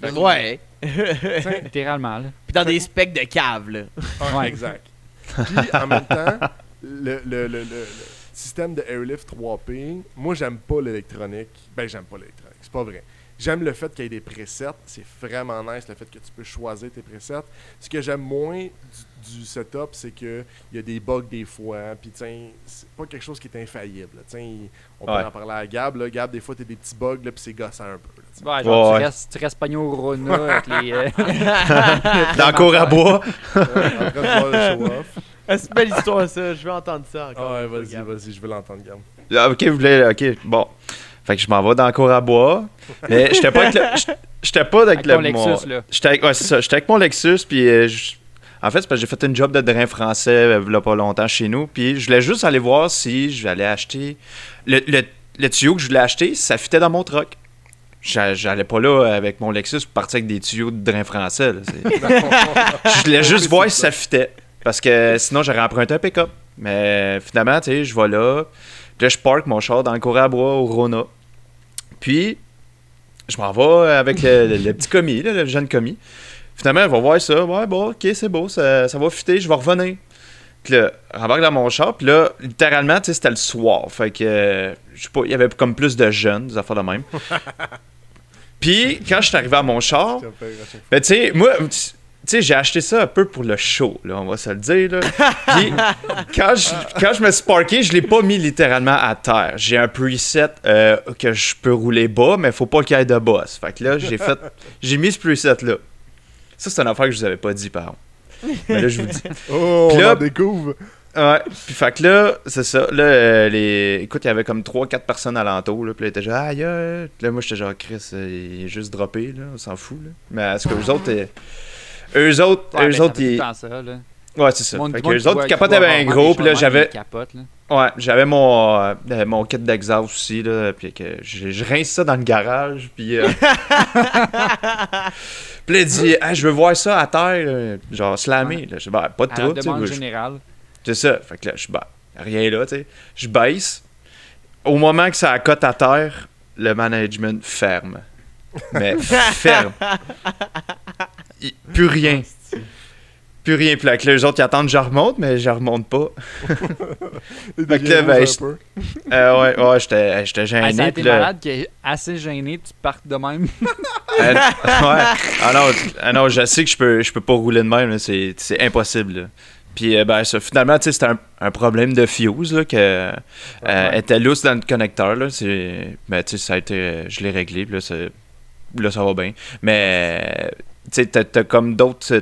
Fait que, Ouais. *laughs* tu Littéralement, là. Puis dans des specs de cave, là. ouais, Ouais. exact. Puis en même temps, *laughs* le, le, le, le- le système de Airlift 3P, moi j'aime pas l'électronique. Ben, j'aime pas l'électronique, c'est pas vrai. J'aime le fait qu'il y ait des presets. C'est vraiment nice le fait que tu peux choisir tes presets. Ce que j'aime moins du, du setup, c'est que il y a des bugs des fois. Puis, tiens, c'est pas quelque chose qui est infaillible. Tiens, on peut Ouais. en parler à Gab. Là. Gab, des fois, t'as des petits bugs, là, puis c'est gossant un peu. là, tu sais. Ouais, genre, Ouais. tu, restes, tu restes pogné au Rona avec les. euh, *laughs* *laughs* Dans le cours à bois. en train de voir le show-off. C'est belle histoire, ça. Je veux entendre ça encore. Ah ouais, vas-y, vas-y, je veux l'entendre, Gab. Ah, ok, vous voulez. Ok, bon. Fait que je m'en vais dans le cours à bois. Mais j'étais pas avec le. J'étais pas avec, Avec le. ton Lexus, mon- là. J'étais avec, ouais, c'est ça. J'étais avec mon Lexus, puis euh, en fait, c'est parce que j'ai fait une job de drain français euh, il y a pas longtemps chez nous, puis je voulais juste aller voir si j'allais acheter. Le, le, le tuyau que je voulais acheter, ça fitait dans mon truck. J'a- J'allais pas là avec mon Lexus pour partir avec des tuyaux de drain français. là. *laughs* Je voulais juste voir si ça fitait. Parce que sinon, j'aurais emprunté un pick-up. Mais finalement, tu sais, je vais là. Là, je park mon char dans le cour à bois au Rona. Puis, je m'en vais avec le, le- le petit commis, là, le jeune commis. Finalement, il va voir ça. Ouais, bon, ok, c'est beau, ça, ça va fitter, je vais revenir. Puis là, je rembarque dans mon char. Puis là, littéralement, tu sais, c'était le soir. Fait que, je sais pas, il y avait comme plus de jeunes, des affaires de même. *laughs* Puis, quand je suis arrivé à mon char, ben, tu sais, moi, sais, j'ai acheté ça un peu pour le show, là, on va se le dire, là. *laughs* Puis, quand je, quand je me suis parké, je l'ai pas mis littéralement à terre. J'ai un preset euh, que je peux rouler bas, mais faut pas qu'il y ait de boss. Fait que là, j'ai fait, j'ai mis ce preset-là. Ça, c'est une affaire que je vous avais pas dit, par contre. Mais là, je vous dis. *laughs* Oh, Puis on là- en découvre. Ouais, puis fait que là, c'est ça. Là, euh, les... écoute, il y avait comme 3-4 personnes alentour. Là, puis là, il était genre, aïe, aïe. Puis là, moi, j'étais genre, Chris, euh, il est juste droppé, là, on s'en fout. Là. Mais est-ce que eux autres, euh, eux autres, Ouais, eux autres, ils. Ouais, c'est ça. Monde- Fait que eux autres, ils capotaient bien gros. Puis là, j'avais. Ouais, j'avais mon, euh, mon kit d'exhaust aussi, là, puis que je, je rince ça dans le garage, puis... euh, *laughs* puis là, il dit, Hey, je veux voir ça à terre, là, genre slammer, là. Je dis, ben, pas de trouble, tu sais, c'est ça, fait que là, je suis, ben, rien là, tu sais. Je baisse, au moment que ça accote à terre, le management ferme. Mais *laughs* ferme. Il- plus rien. Plus rien. Puis là, que les autres, ils attendent que je remonte, mais je remonte pas. *laughs* Fait que là, ben. *laughs* Euh, ouais, ouais, j'étais j'étais Ah, gêné. puis là- malade qui est assez gêné, tu partes de même. Euh, ouais. Ah non, ah non, je sais que je peux, je peux pas rouler de même, là, c'est c'est impossible. là. Puis euh, ben, ça, finalement, tu sais, c'était un, un problème de fuse là, que euh, Ouais. était lousse dans le connecteur. Là, c'est- ben, tu sais, ça a été, je l'ai réglé, puis là, c'est- là, ça va bien. Mais tu sais, t'as t'as comme d'autres euh,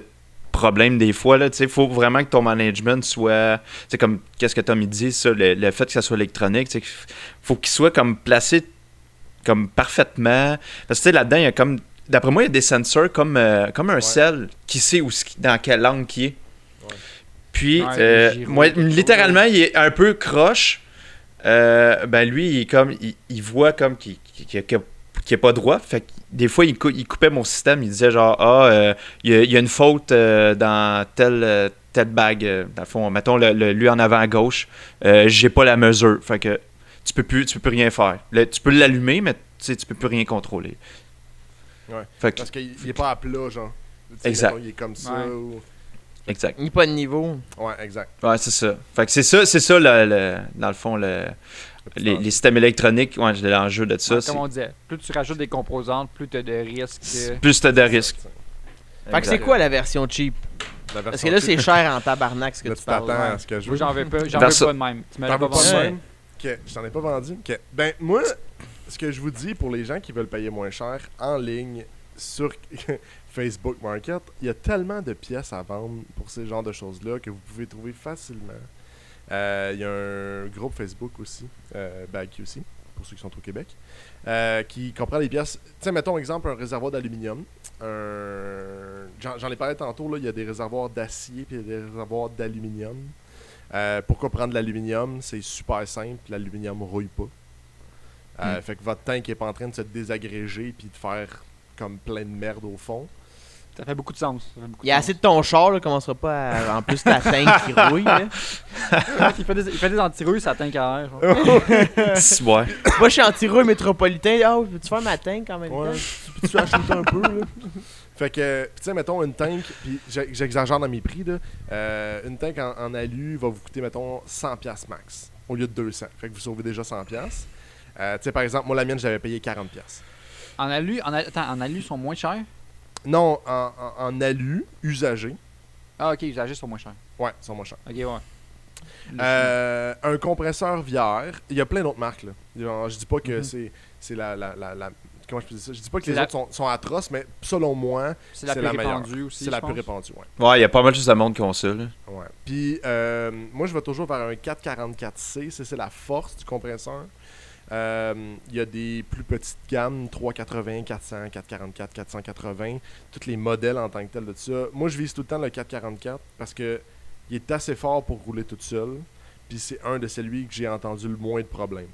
problèmes des fois. Il faut vraiment que ton management soit. Tu sais, comme qu'est-ce que Tommy dit, ça, le, le fait que ça soit électronique, tu sais, faut qu'il soit comme placé comme parfaitement. Parce que là-dedans, il y a comme. D'après moi, il y a des sensors comme, euh, comme un Ouais. sel qui sait où, ce qui- dans quelle langue qui est. Ouais. Puis, Ouais, euh, moi, littéralement, il est un peu croche. Euh, ben lui, il est comme il, il voit comme qu'il qu'il est pas droit. Fait que des fois, il, cou- il coupait mon système. Il disait genre Ah, euh, il, y a, il y a une faute euh, dans telle, euh, telle bague. Dans le fond, mettons le, le- lui en avant à gauche. Euh, J'ai pas la mesure. Fait que tu peux plus, tu peux plus rien faire. Tu peux l'allumer, mais tu peux plus rien contrôler. Ouais. Fait que, Parce qu'il il est pas à plat, genre. Exact. mettons, Il est comme ça. Ouais. ou- exact. A pas de niveau. Ouais, exact. Ouais, c'est ça. Fait que c'est ça, c'est ça le, le- dans le fond, le, les, les systèmes électroniques, ouais, l'enjeu de ça. Ouais, c'est comme on disait, plus tu rajoutes des composantes, plus tu as de risques. plus t'as de risques. Fait que c'est quoi la version cheap? La Parce que là, c'est cher en tabarnak ce que là, tu tu t'attends parles. à ce que je Moi, veux. j'en veux pas, j'en veux ça. pas de même. Tu l'as pas veux pas vendu. de même? Que je t'en ai pas vendu. Que, ben, moi, ce que je vous dis pour les gens qui veulent payer moins cher en ligne sur *laughs* Facebook Market, il y a tellement de pièces à vendre pour ces genres de choses-là que vous pouvez trouver facilement. Euh, Il y a un groupe Facebook aussi, euh, Bag aussi, pour ceux qui sont au Québec, euh, qui comprend les pièces. Sais, mettons exemple un réservoir d'aluminium. Un... J'en ai parlé tantôt, là, il y a des réservoirs d'acier puis il y a des réservoirs d'aluminium. Euh, pourquoi prendre de l'aluminium? C'est super simple, l'aluminium rouille pas. Euh, Fait que votre tank est pas en train de se désagréger puis de faire comme plein de merde au fond. Ça fait beaucoup de sens. beaucoup Il y a assez de ton char, là, commencera pas à... En plus, ta tank qui *laughs* rouille. là. il, fait des, il fait des anti-rouilles, ça tank à air. Moi, je suis anti-rouille métropolitain. Ah, veux-tu faire ma tank en même Ouais, temps? tu peux-tu acheter un peu, là? Fait que, tu sais, mettons, une tank, puis j'exagère dans mes prix, là. euh, une tank en, en alu va vous coûter, mettons, 100$ max, au lieu de 200. Fait que vous sauvez déjà 100$. Euh, tu sais, par exemple, moi, la mienne, j'avais payé 40$. En alu, en, attends, en alu, ils sont moins chers? Non, en, en- en alu, usagé, Ah, ok, les usagers sont moins chers. ouais, ils sont moins chers. Ok, ouais. Euh, un compresseur VR, il y a plein d'autres marques, là. Je dis pas que Mhm. c'est c'est la, la, la, la- comment je peux dire ça? Je dis pas que les la- autres sont, sont atroces, mais selon moi, C'est la C'est plus répandue aussi. c'est la plus répandue. Ouais. Ouais, il y a pas mal juste de monde qui ont ça. Là. Ouais. Puis, euh, moi, je vais toujours vers un 444C. Ça, c'est la force du compresseur. Euh, Il y a des plus petites gammes, 380, 400, 444, 480. Tous les modèles en tant que tel de ça. Moi, je vise tout le temps le 444 parce que il est assez fort pour rouler tout seul. Puis, c'est un de celui que j'ai entendu le moins de problèmes.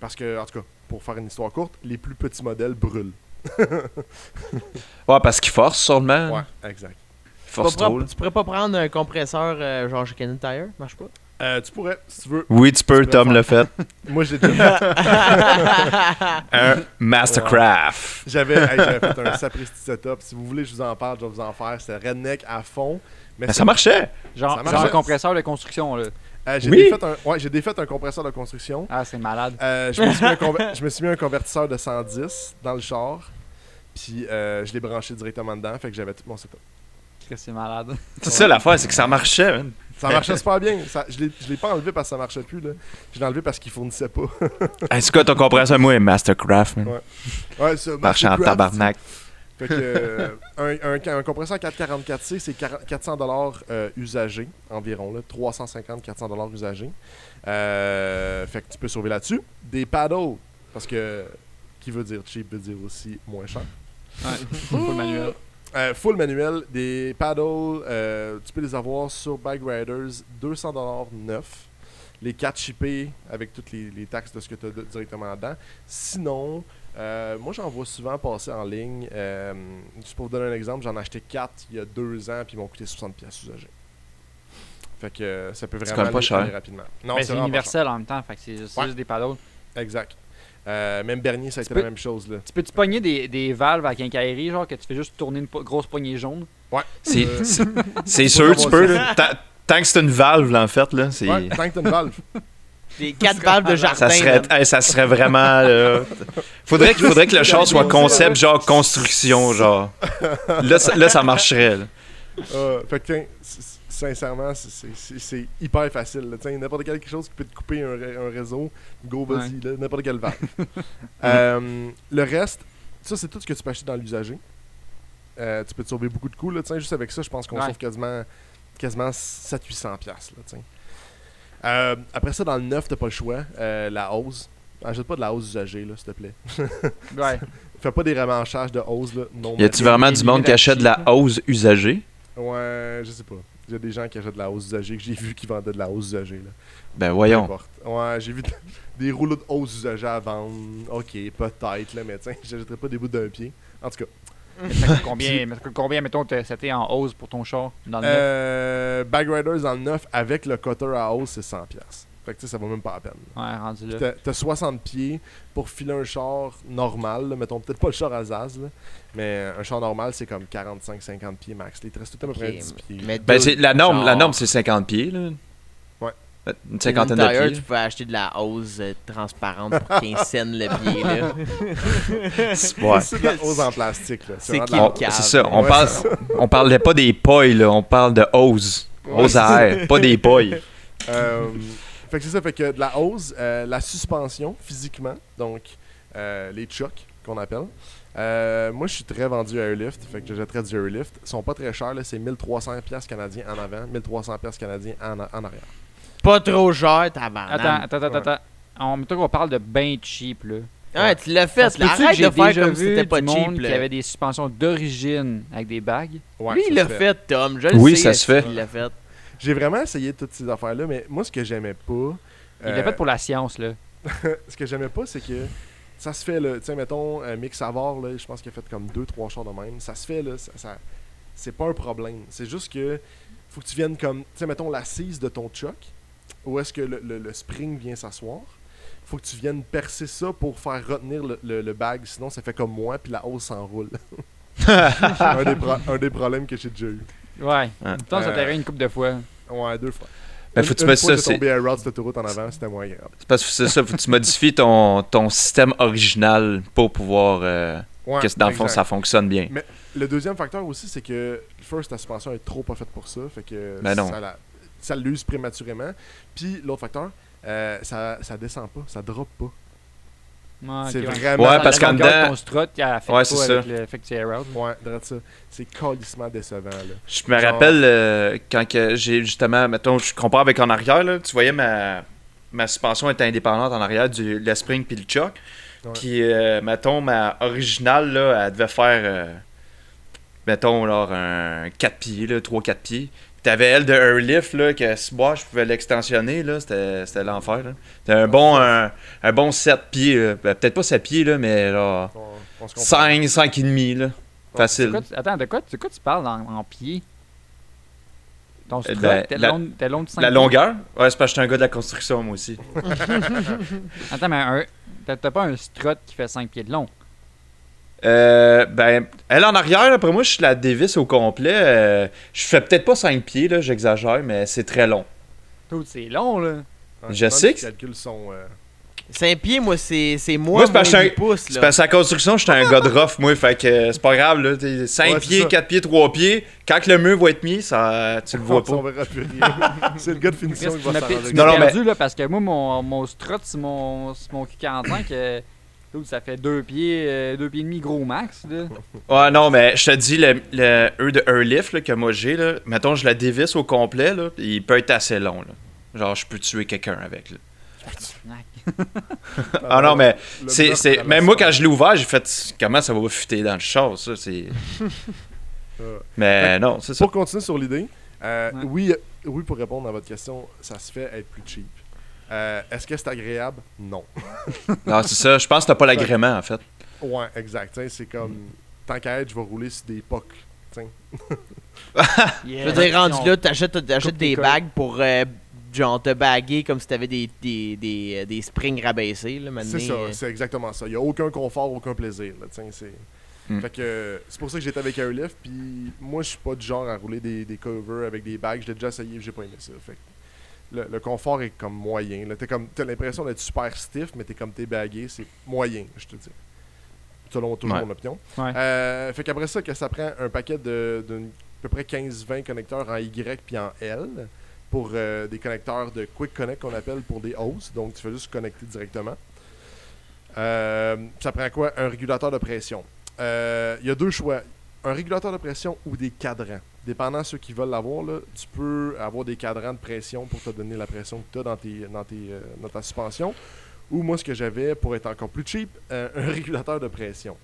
Parce que, en tout cas, pour faire une histoire courte, les plus petits modèles brûlent. *laughs* Ouais, parce qu'ils forcent sûrement. Ouais, exact. Ils Tu forcent trop. pas- tu pourrais pas prendre un compresseur euh, genre chez Canadian Tire Marche pas? Euh, tu pourrais, si tu veux. Oui, tu peux, Tom faire- l'a fait. *laughs* Moi, j'ai déjà fait. *laughs* Un Mastercraft. J'avais hey, fait un sapristi setup. Si vous voulez, je vous en parle, je vais vous en faire. C'était redneck à fond. Mais ça marchait. Genre, Ça genre un compresseur de construction, là. euh, j'ai Oui. défait un, ouais, j'ai défait un compresseur de construction. Ah, c'est malade. Euh, je, me suis mis un conver- *laughs* je me suis mis un convertisseur de 110 dans le char. Puis euh, je l'ai branché directement dedans. Fait que j'avais tout mon setup. Que c'est malade. C'est ça l'affaire, c'est que ça marchait. man. Ça marchait *laughs* super bien. Ça, je l'ai je l'ai pas enlevé parce que ça marchait plus. Là. Je l'ai enlevé parce qu'il fournissait pas. *laughs* Hey, c'est quoi ton compresseur? Moi, Mastercraft. man. Ouais. ouais, ça Marchait en tabarnak. Fait que euh, un, un, un compresseur 444C, c'est 40 400 dollars usagés environ, là, 350-400 dollars usagés. Euh, fait que tu peux sauver là-dessus. Des paddles, parce que qui veut dire cheap veut dire aussi moins cher. Ouais. *laughs* Full manuel. Euh, full manuel, des paddles, euh, tu peux les avoir sur Bike Riders, 200 dollars neuf. Les 4 chippés avec toutes les, les taxes de ce que tu as directement dedans. Sinon, euh, moi j'en vois souvent passer en ligne. Euh, juste pour vous donner un exemple, j'en ai acheté 4 il y a 2 ans puis ils m'ont coûté 60 pièces usagées. Fait que ça peut vraiment pas aller- cher. aller rapidement. Non, Mais c'est universel en même temps, fait que c'est Ouais. juste des paddles. Exact. Euh, même Bernier, ça a Tu été peux- la même chose. Là. Tu peux-tu pogner des, des valves à quincaillerie, genre que tu fais juste tourner une po- grosse poignée jaune? Ouais. C'est Euh, c'est- *laughs* c'est sûr, tu peux. là. Tant- que c'est une valve, là, en fait, là, c'est. ouais, tant que t'as une valve. Les quatre valves de jardin. Ça serait, hey, ça serait vraiment. là, faudrait, qu'il- faudrait que le char soit concept, genre construction, genre. Là, ça, là, ça marcherait. là. Euh, fait que, sincèrement, c'est- hyper facile. n'importe quelque chose qui peut te couper un, ré- un réseau, go, vas-y, n'importe quelle valve. *laughs* Euh, le reste, ça, c'est tout ce que tu peux acheter dans l'usager. Euh, tu peux te sauver beaucoup de coûts. Là, tiens, juste avec ça, je pense qu'on Ouais. sauve quasiment, quasiment 700-800$. piastres, Là, tiens. Euh, après ça, dans le neuf, t'as pas le choix. Euh, la hose. Achète pas de la hose usagée, là, s'il te plaît. *laughs* Ouais. *laughs* Fais pas des remanchages de hose. Là. Non, Y a-tu vraiment du monde qui achète de la hose usagée? Ouais, je sais pas. Il y a des gens qui achètent de la hausse usagée que j'ai vu qui vendaient de la hausse usagée. Là. Ben Peu voyons. importe. Ouais, j'ai vu *laughs* des rouleaux de hausse usagée à vendre. Ok, peut-être, là, mais tiens, j'achèterais pas des bouts d'un pied. En tout cas, Mais ça coûte combien, combien, mettons, c'était en hausse pour ton char dans le neuf? euh, Bag Riders le neuf avec le cutter à hausse, c'est 100$. Fait que tu sais, ça vaut même pas la peine. Ouais, rendu là. T'as- T'as 60 pieds pour filer un char normal, là, mettons peut-être pas le char à Zaz, là, mais un char normal c'est comme 45-50 pieds max. Il te reste tout à peu près Ok, 10 pieds. mais Ben, c'est, la norme, la norme c'est 50 pieds, là. Ouais. Ben, Une cinquantaine de Tu pieds. peux acheter de la hose euh, transparente pour 15 cents le pied. là. *laughs* Ouais. C'est de la hose en plastique. là. C'est de qui On- c'est ça, on, Ouais, parle, c'est on parlait pas des poils, là, on parle de hose. Ouais, Hose à air, pas des poils. Euh, fait que c'est ça, fait que de la hose, euh, la suspension physiquement, donc euh, les chocs qu'on appelle. Euh, moi, je suis très vendu à Airlift, fait que je jetterais du Airlift. Ils sont pas très chers, là, c'est 1300 pièces canadiens en avant, 1300 pièces canadiens en, en arrière. Pas trop cher, tabarnak. Attends, attends, attends, attends. On, mettons qu'on parle de ben cheap, là. Ouais, tu l'as fait. là. Arrête que de j'ai faire déjà comme si c'était pas du cheap. monde là. qui avait des suspensions d'origine avec des bagues? Ouais, Lui, il l'a fait, Tom. Je le Oui, sais, ça se fait. Il l'a fait? J'ai vraiment essayé toutes ces affaires-là, mais moi, ce que j'aimais pas. Il l'a euh, fait pour la science, là. *laughs* ce que j'aimais pas, c'est que ça se fait, là. Tu sais, mettons, euh, Mick Savard, là, je pense qu'il a fait comme 2-3 chars de même. Ça se fait, là. Ça, ça- c'est pas un problème. C'est juste que faut que tu viennes comme. Tu sais, mettons, l'assise de ton choc, où est-ce que le, le- le spring vient s'asseoir. Faut que tu viennes percer ça pour faire retenir le, le- le bag, sinon ça fait comme moi, puis la hausse s'enroule. *laughs* *laughs* un, des pro- un des problèmes que j'ai déjà eu. Ouais. Ouais. Pourtant, ça t'arrive une couple de fois. Ouais, deux fois. Ben, Une- faut que tu une fois, ça, tombé à route d'autoroute en avant, c'était moins grave. C'est parce que c'est ça, faut que tu modifies ton, ton système original pour pouvoir euh, Ouais, que dans le fond ça fonctionne bien. Le deuxième facteur aussi, c'est que first, ta suspension est trop pas faite pour ça. Fait que Ben non. ça, la- ça l'use prématurément. Puis l'autre facteur, euh, ça, ça descend pas, ça drop pas. Ah, c'est vraiment. Ouais, parce La qu'en dedans- ton strut, il affecte Ouais, c'est avec ça. le fait que tu out. Ouais, regarde ça. C'est calissement décevant, là. Je me Genre- rappelle euh, quand que j'ai justement, mettons, je compare avec en arrière, là, tu voyais ma, ma suspension était indépendante en arrière du le spring puis le choc. Puis, euh, mettons, ma originale, là, elle devait faire, euh, mettons, alors, un 4 pieds, là, 3-4 pieds. T'avais elle de Airlift, là, que si moi, je pouvais l'extensionner, là, c'était l'enfer, là. C'était un bon, un, un bon 7 pieds, là. Ben, peut-être pas 7 pieds, là, mais là, On, on se comprend. 5, 5 et demi, là. Facile. quoi tu- attends, de quoi, de quoi tu parles en, en pieds Ton strut, ben, t'es la- long, long de 5 La longueur? Ouais, c'est parce que j'étais un gars de la construction, moi aussi. *laughs* Attends, mais t'as t'as pas un strut qui fait 5 pieds de long? Euh, ben, elle en arrière, après moi, je la dévisse au complet. euh, je fais peut-être pas 5 pieds, là, j'exagère, mais c'est très long. Tout, c'est long, là. Ouais, Je demande sais si que- tu calcules son. euh, 5 pieds, moi, c'est c'est moi, Moi, c'est parce que moins je 10 suis un- pouces, C'est là. parce que la construction, j'étais un gars de rough, moi, fait que c'est pas grave, là. 5 Ouais, c'est pieds, ça. 4 pieds, 3 pieds. Quand le mur va être mis, ça, tu le vois *laughs* pas. *laughs* c'est le gars de finition qui va s'en Non, non, mais- perdu, là, parce que moi, mon, mon strut sur mon, mon Q45, euh, tout, ça fait 2 pieds, euh, deux pieds et demi gros max, là. Ouais, non, mais je te dis, le, le E de Airlift là, que moi j'ai, là, mettons, je la dévisse au complet, là, il peut être assez long, là. Genre, je peux tuer quelqu'un avec, là. *laughs* Ah non, mais c'est, Même moi, quand je l'ai ouvert, j'ai fait comment ça va fuiter dans le char, ça, c'est. *laughs* *laughs* Mais non, c'est ça. Pour continuer sur l'idée, euh, Ouais. oui, oui, pour répondre à votre question, ça se fait être plus cheap. Euh, Est-ce que c'est agréable? Non. *laughs* Non, c'est ça. Je pense que t'as pas l'agrément, en fait. Ouais, exact. C'est comme, tant qu'à être, je vais rouler sur des POC. *laughs* Je veux dire, rendu là, t'achètes des bagues pour, euh, genre, te baguer comme si t'avais des, des, des, euh, des springs rabaissés. C'est ça, euh. c'est exactement ça. Il n'y a aucun confort, aucun plaisir. Là, c'est... Hmm. Fait que c'est pour ça que j'étais avec Airlift. Puis moi, je suis pas du genre à rouler des, des covers avec des bagues. Je l'ai déjà essayé, j'ai pas aimé ça. Fait que le, le confort est comme moyen. Là. T'es comme, t'as l'impression d'être super stiff, mais t'es comme t'es bagué, c'est moyen, je te dis. Selon toujours Ouais. mon opinion. Ouais. Euh, fait qu'après ça, que ça prend un paquet de, de à peu près 15-20 connecteurs en Y puis en L pour euh, des connecteurs de Quick Connect qu'on appelle pour des hosts. Donc, tu fais juste connecter directement. Euh, ça prend quoi? Un régulateur de pression. Euh, Il y a deux choix un régulateur de pression ou des cadrans. Dépendant de ceux qui veulent l'avoir, tu peux avoir des cadrans de pression pour te donner la pression que tu as euh, dans ta suspension. Ou moi, ce que j'avais, pour être encore plus cheap, euh, *laughs* un régulateur de pression.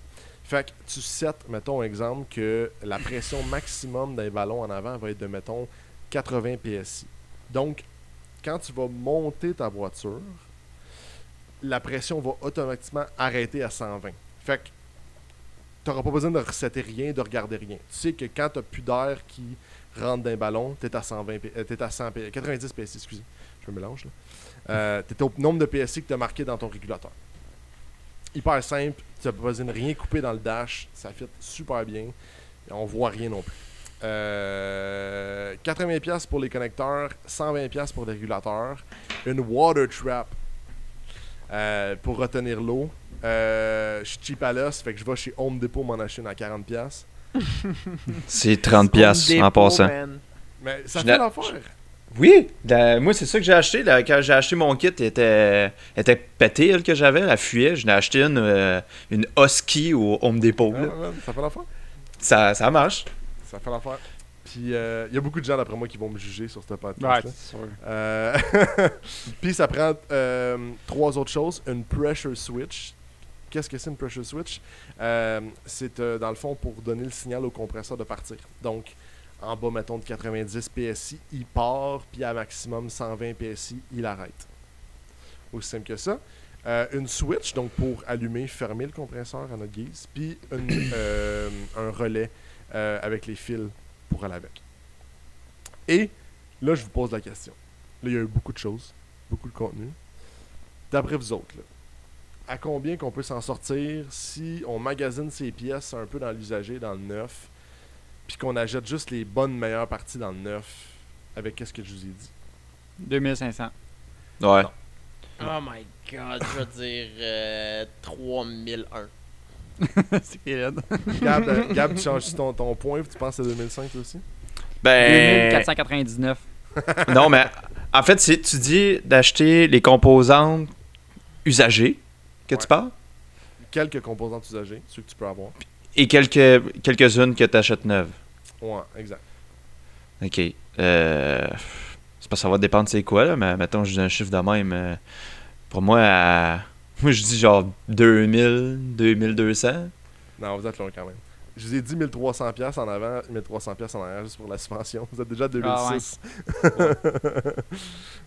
Fait que tu sets, mettons, exemple, que la pression maximum d'un ballon en avant va être de, mettons, 80 PSI. Donc, quand tu vas monter ta voiture, la pression va automatiquement arrêter à 120. Fait que tu n'auras pas besoin de resetter rien, de regarder rien. Tu sais que quand tu n'as plus d'air qui rentre d'un ballon, tu es à 120 P- euh, t'es à 100 P- 90 PSI, excusez. Je me mélange là. Euh, *laughs* tu es au nombre de PSI que tu as marqué dans ton régulateur. Hyper simple, tu n'as pas besoin de rien couper dans le dash, ça fit super bien. Et on voit rien non plus. Euh, 80$ pour les connecteurs, 120$ pour les régulateurs, une water trap euh, pour retenir l'eau. Euh, je suis cheap à l'os, fait que je vais chez Home Depot m'en acheter une à 40$. *laughs* C'est 30$ piastres Home en passant. man. Mais ça Je fait l'affaire. Oui, la- moi c'est ça que j'ai acheté. quand j'ai acheté mon kit, elle était, était pétée, elle que j'avais, elle fuyait. Je l'ai acheté une, euh, une Husky au Home Depot. Ouais, ça fait l'affaire. Ça, ça marche. Ça fait l'affaire. Puis il y a beaucoup de gens d'après moi qui vont me juger sur ce Ouais, podcast. c'est sûr. Euh, *laughs* Puis ça prend euh, trois autres choses. Une pressure switch. Qu'est-ce que c'est une pressure switch? Euh, C'est euh, dans le fond pour donner le signal au compresseur de partir. Donc en bas, mettons, de 90 PSI, il part, puis à maximum 120 PSI, il arrête. Aussi simple que ça. Euh, une switch, donc pour allumer, fermer le compresseur à notre guise, puis *coughs* un relais avec les fils pour aller avec. Et là, je vous pose la question. Là, il y a eu beaucoup de choses, beaucoup de contenu. D'après vous autres, là, à combien qu'on peut s'en sortir si on magasine ces pièces un peu dans l'usager, dans le neuf, puis qu'on achète juste les bonnes meilleures parties dans le neuf, avec qu'est-ce que je vous ai dit? 2500. Ouais. Oh my god, je veux dire euh, 3001. *laughs* c'est raide. Gab, euh, *laughs* Gab, tu changes ton, ton point, tu penses à 2005 toi aussi? Ben. 2499. non, mais en fait, c'est- tu dis d'acheter les composantes usagées que Ouais. tu parles? quelques composantes usagées, ceux que tu peux avoir. Et quelques, quelques-unes que tu achètes neuves. Ouais, exact. OK. Euh, c'est pas ça va dépendre c'est quoi, là, mais mettons, je dis un chiffre de même. euh, pour moi, à- *laughs* moi, je dis genre 2000, 2200. Non, vous êtes loin quand même. Je vous ai dit 1300$ piastres en avant, 1300$ piastres en arrière juste pour la suspension. Vous êtes déjà à 2006. *laughs*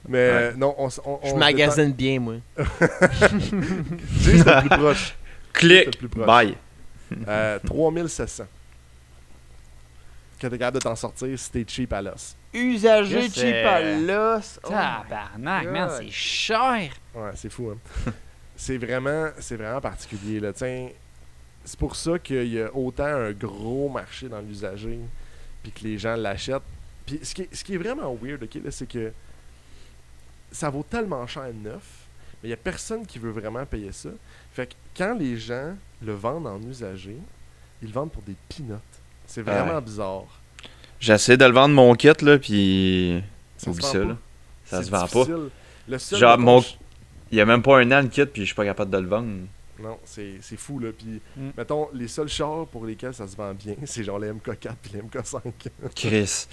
Mais euh, non, on, s- on, Je on- magasine bien, moi. *laughs* *laughs* J'ai c'était le plus proche. Clic! Plus proche. Bye! Euh, 3700. Quand t'es capable de t'en sortir si t'es cheap à l'os. Usagé Yes, cheap à l'os. Oh Tabarnak, man, c'est cher. Ouais, c'est fou, hein. c'est vraiment, c'est vraiment particulier, là. Tiens, c'est pour ça qu'il y a autant un gros marché dans l'usager, puis que les gens l'achètent. Puis ce qui, est, ce qui est vraiment weird, ok, là, c'est que ça vaut tellement cher neuf, mais il y a personne qui veut vraiment payer ça. Fait que quand les gens le vendent en usager, ils le vendent pour des peanuts. C'est vraiment Ouais. bizarre. J'essaie de le vendre mon kit, là, puis. Oublie ça, là. Ça se vend pas. Le seul, Genre, mon- Il y a même pas un an le kit, puis je suis pas capable de le vendre. Non, c'est c'est fou, là. Puis, Mm. mettons, les seuls chars pour lesquels ça se vend bien, *laughs* c'est genre les MK4 puis les MK5. Chris.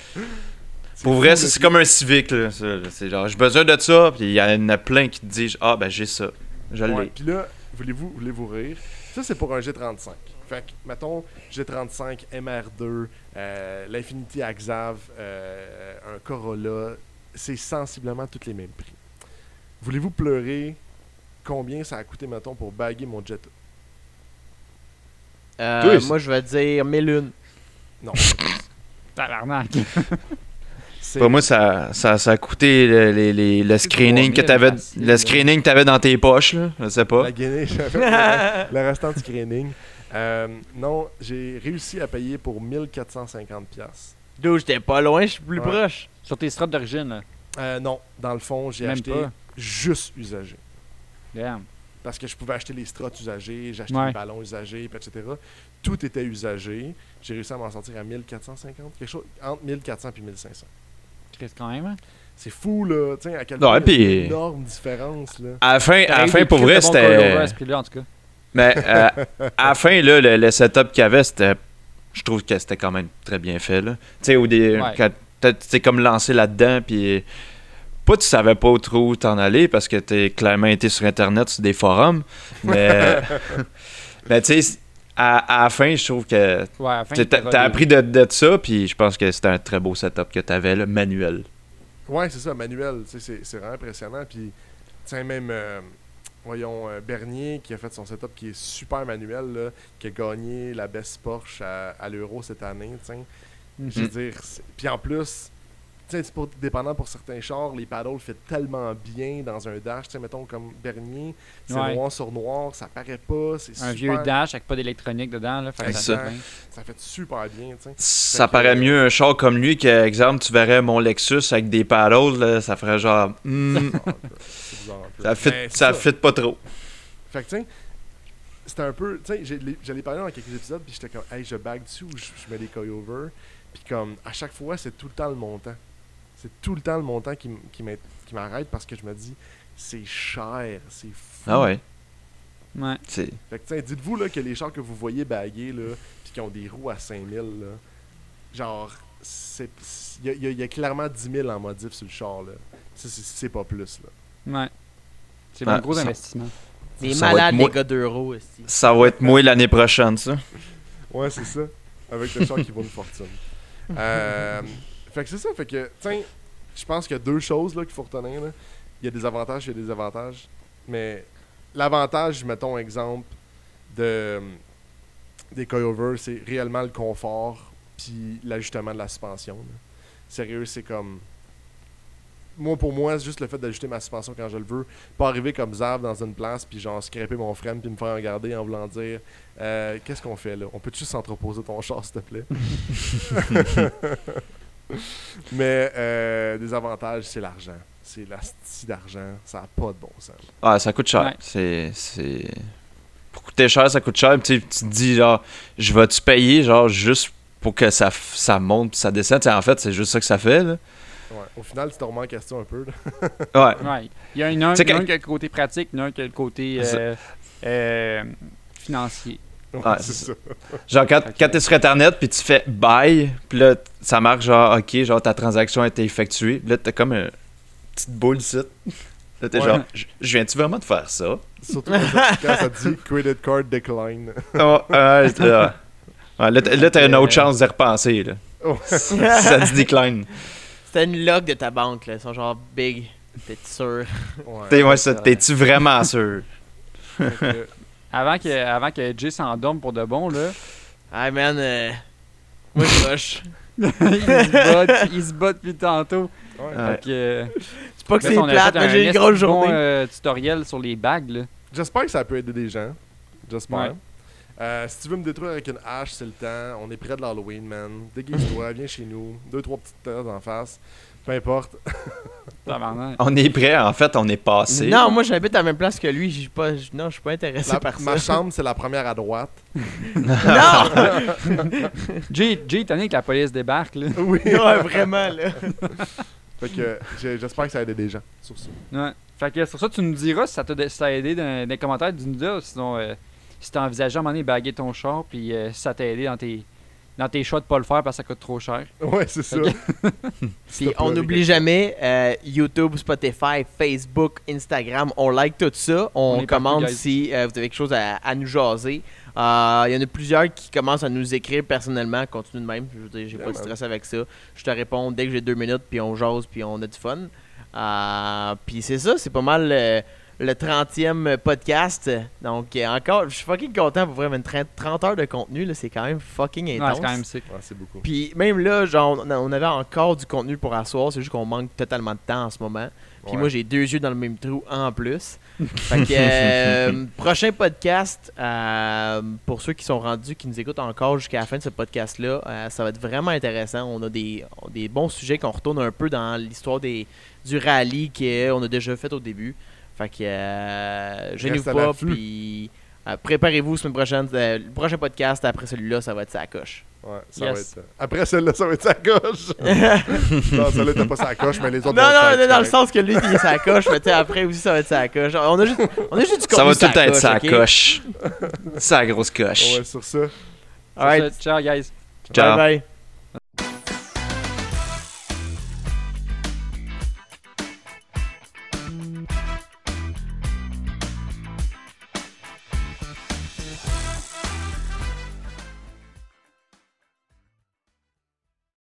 Pour vrai, c'est comme un civique, là. C'est genre, j'ai besoin de ça, puis il y en a plein qui te disent, ah, ben j'ai ça. Je l'ai. Puis là, voulez-vous voulez-vous rire? Ça, c'est pour un G35. Fait que, mettons, G35, MR2, euh, l'Infinity Axav, euh, un Corolla, c'est sensiblement tous les mêmes prix. Voulez-vous pleurer? Combien ça a coûté, mettons, pour baguer mon Jetta? Euh, moi, je vais dire 1001. Non. *laughs* Tabarnak. c'est Pour moi, ça, ça, ça a coûté le, les- les- le screening que 3000 t'avais, facile, le là. screening que t'avais dans tes poches, là. Je sais pas. La Guinée, j'avais *laughs* le, le restant du screening. Euh, non, j'ai réussi à payer pour 1450$. piastres. D'où j'étais pas loin, je suis plus Ouais. proche. Sur tes strates d'origine, là. Euh, non, dans le fond, j'ai Même acheté pas. juste usagé. Damn. Parce que je pouvais acheter les strates usagés, j'ai acheté Ouais. les ballons usagés, etc. Tout était usagé. J'ai réussi à m'en sortir à 1450, quelque chose entre 1400 et 1500. Chris, quand même, hein? C'est fou, là. Tu sais, à quel point il y a puis- une énorme différence, là. À la fin, à la fin pour vrai, c'était. Mais euh, *laughs* à la fin, là, le, le setup qu'il y avait, c'était. Je trouve que c'était quand même très bien fait, là. Tu sais, au dé... Ouais. quand t'es comme lancé là-dedans, puis. Pas tu savais pas trop où t'en aller parce que t'es clairement été sur internet sur des forums mais *laughs* mais tu sais à, à la fin je trouve que Ouais, à la fin, t'as appris de, de ça puis je pense que c'était un très beau setup que t'avais là, manuel Ouais, c'est ça, manuel. C'est c'est vraiment impressionnant. Puis, tiens, même, euh, voyons, euh, Bernier qui a fait son setup qui est super manuel, là, qui a gagné la Best Porsche à, à l'Euro cette année. Je veux dire, c'est- puis en plus, sais, c'est pour- dépendant pour certains chars, les paddles fait tellement bien dans un dash, tu sais, mettons comme Bernier, c'est Ouais. noir sur noir, ça paraît pas, c'est Un super, vieux dash avec pas d'électronique dedans, là. fait ça fait ça super bien, tu sais. ça paraît mieux un char comme lui que exemple tu verrais mon Lexus avec des paddles là, ça ferait genre hmm, *laughs* ça fit ça fit pas trop Fait que, tu sais, c'était un peu. Tu sais, j'allais parler dans quelques épisodes, puis j'étais comme, hey, je bague dessus ou je, je mets des coilovers. Puis, comme, à chaque fois, c'est tout le temps le montant. C'est tout le temps le montant qui, qui m'arrête parce que je me dis, c'est cher, c'est fou. ah ouais? Ouais. c'est Fait que, tu sais, dites-vous là, que les chars que vous voyez baguer, là, puis qui ont des roues à 5000, là, genre, c'est. Il y, a- il y a- il y a clairement 10 000 en modif sur le char, là. Ça, c'est- C'est pas plus, là. Ouais. C'est Ouais, un gros ça- investissement. Des malades, les gars d'euros, esti. ça va être moi l'année prochaine ça Ouais, c'est ça. Avec le char qui vaut une fortune. *laughs* Euh, fait que c'est ça. Fait que, tiens, je pense qu'il y a deux choses là qu'il faut retenir. là. Il y a des avantages, il y a des désavantages. Mais l'avantage, mettons exemple, de des coilovers, c'est réellement le confort puis l'ajustement de la suspension. là. Sérieux, c'est comme. Moi, pour moi, c'est juste le fait d'ajuster ma suspension quand je le veux. Pas arriver comme Zav dans une place, puis genre scraper mon frein, puis me faire regarder en voulant dire euh, Qu'est-ce qu'on fait là? On peut juste s'entreposer ton char, s'il te plaît *laughs* *laughs* *laughs* Mais euh, des avantages, c'est l'argent. C'est la stie d'argent. Ça n'a pas de bon sens. Ah, ça coûte cher. Ouais. C'est. c'est... Pour coûter cher, ça coûte cher. Tu sais, tu te dis, genre, je vais-tu payer, genre, juste pour que ça, ça monte puis ça descende? En fait, c'est juste ça que ça fait, là. Ouais. Au final, tu te remets en question un peu. là. *laughs* Ouais. Ouais. Il y a une, un, quand- qui a le côté pratique, un qui a le côté euh, euh, financier. Ouais, Ouais, c'est ça. Genre, quand, quand t'es sur Internet, puis tu fais buy, puis là, ça marque genre, OK, genre, ta transaction a été effectuée. Là, t'as comme une petite boule ici. Là, t'es Ouais. genre, je viens-tu vraiment de faire ça? Surtout quand ça, dit credit card decline. *laughs* Oh, ouais, là, ouais, là, t'as- là, t'as une autre chance de repenser, là. Ouais. *laughs* ça dit decline. C'était une log de ta banque, là. Ils sont genre big. T'es sûr? T'es, Ouais. ouais, ça, t'es-tu vraiment sûr? Avant que, avant que Jay s'endorme pour de bon, là, Ah, man. euh, Moi, je rush. *laughs* il se bat, il se depuis tantôt. ouais. Ouais. Fait que, euh, C'est pas que c'est plate, mais j'ai une grosse bon, journée. euh, tutoriel sur les bagues, là. J'espère que ça peut aider des gens. J'espère. Ouais. Euh, si tu veux me détruire avec une hache, c'est le temps. On est près de l'Halloween, man. Déguise-toi, viens chez nous. Deux, trois petites têtes en face. Peu importe. *laughs* On est prêt, en fait, on est passé. Non, moi, j'habite à la même place que lui. j'ai Pas... j- Non, je suis pas intéressé La- par ma ça. *laughs* chambre, c'est la première à droite. *laughs* Non! Jay, Jay, t'as que la police débarque, là. Oui. ouais, vraiment, là. Fait que j'ai- j'espère que ça a aidé des gens sur ça. Ouais. Fait que sur ça, tu nous diras si ça t'a si ça a aidé dans, dans les commentaires. Tu nous diras sinon euh, si t'as envisagé à un moment donné de baguer ton char, puis euh, si ça t'a aidé dans tes, dans tes choix de pas le faire parce que ça coûte trop cher. Ouais, c'est ça. *laughs* Puis on n'oublie jamais euh, YouTube, Spotify, Facebook, Instagram. On like tout ça. On, On commande si euh, vous avez quelque chose à, à nous jaser. Euh, Il y en a plusieurs qui commencent à nous écrire personnellement. Continue de même. Je veux dire, j'ai Yeah, pas de stress avec ça. Je te réponds dès que j'ai deux minutes, puis on jase, puis on a du fun. Euh, puis c'est ça, c'est pas mal euh, le 30e podcast. Donc euh, encore, je suis fucking content pour vraiment 30, 30 heures de contenu. là, C'est quand même fucking Ouais, intense. c'est quand même sick. Ouais, c'est beaucoup. Puis même là, genre, on avait encore du contenu pour asseoir, c'est juste qu'on manque totalement de temps en ce moment. Puis Ouais. moi, j'ai deux yeux dans le même trou en plus. *laughs* fait que, euh, prochain podcast, euh, pour ceux qui sont rendus, qui nous écoutent encore jusqu'à la fin de ce podcast-là, euh, ça va être vraiment intéressant. On a des, des bons sujets qu'on retourne un peu dans l'histoire des, du rallye qu'on a déjà fait au début. Fait que, euh, gênez-vous pas, puis euh, préparez-vous semaine prochaine. euh, le prochain podcast, après celui-là, ça va être sa coche. Ouais, ça Yes. va être. euh, Après celle-là, ça va être sa coche. *laughs* non, celle-là, t'as pas sa coche, mais les Non, autres. non, être non, dans le sens que lui, il est sa coche, mais tu sais, après aussi, ça va être sa coche. On a juste, on a juste du Ça va tout être sa coche. coche. Sa grosse coche. Ouais, sur ça. Alright, Ciao, guys. Ciao. bye bye.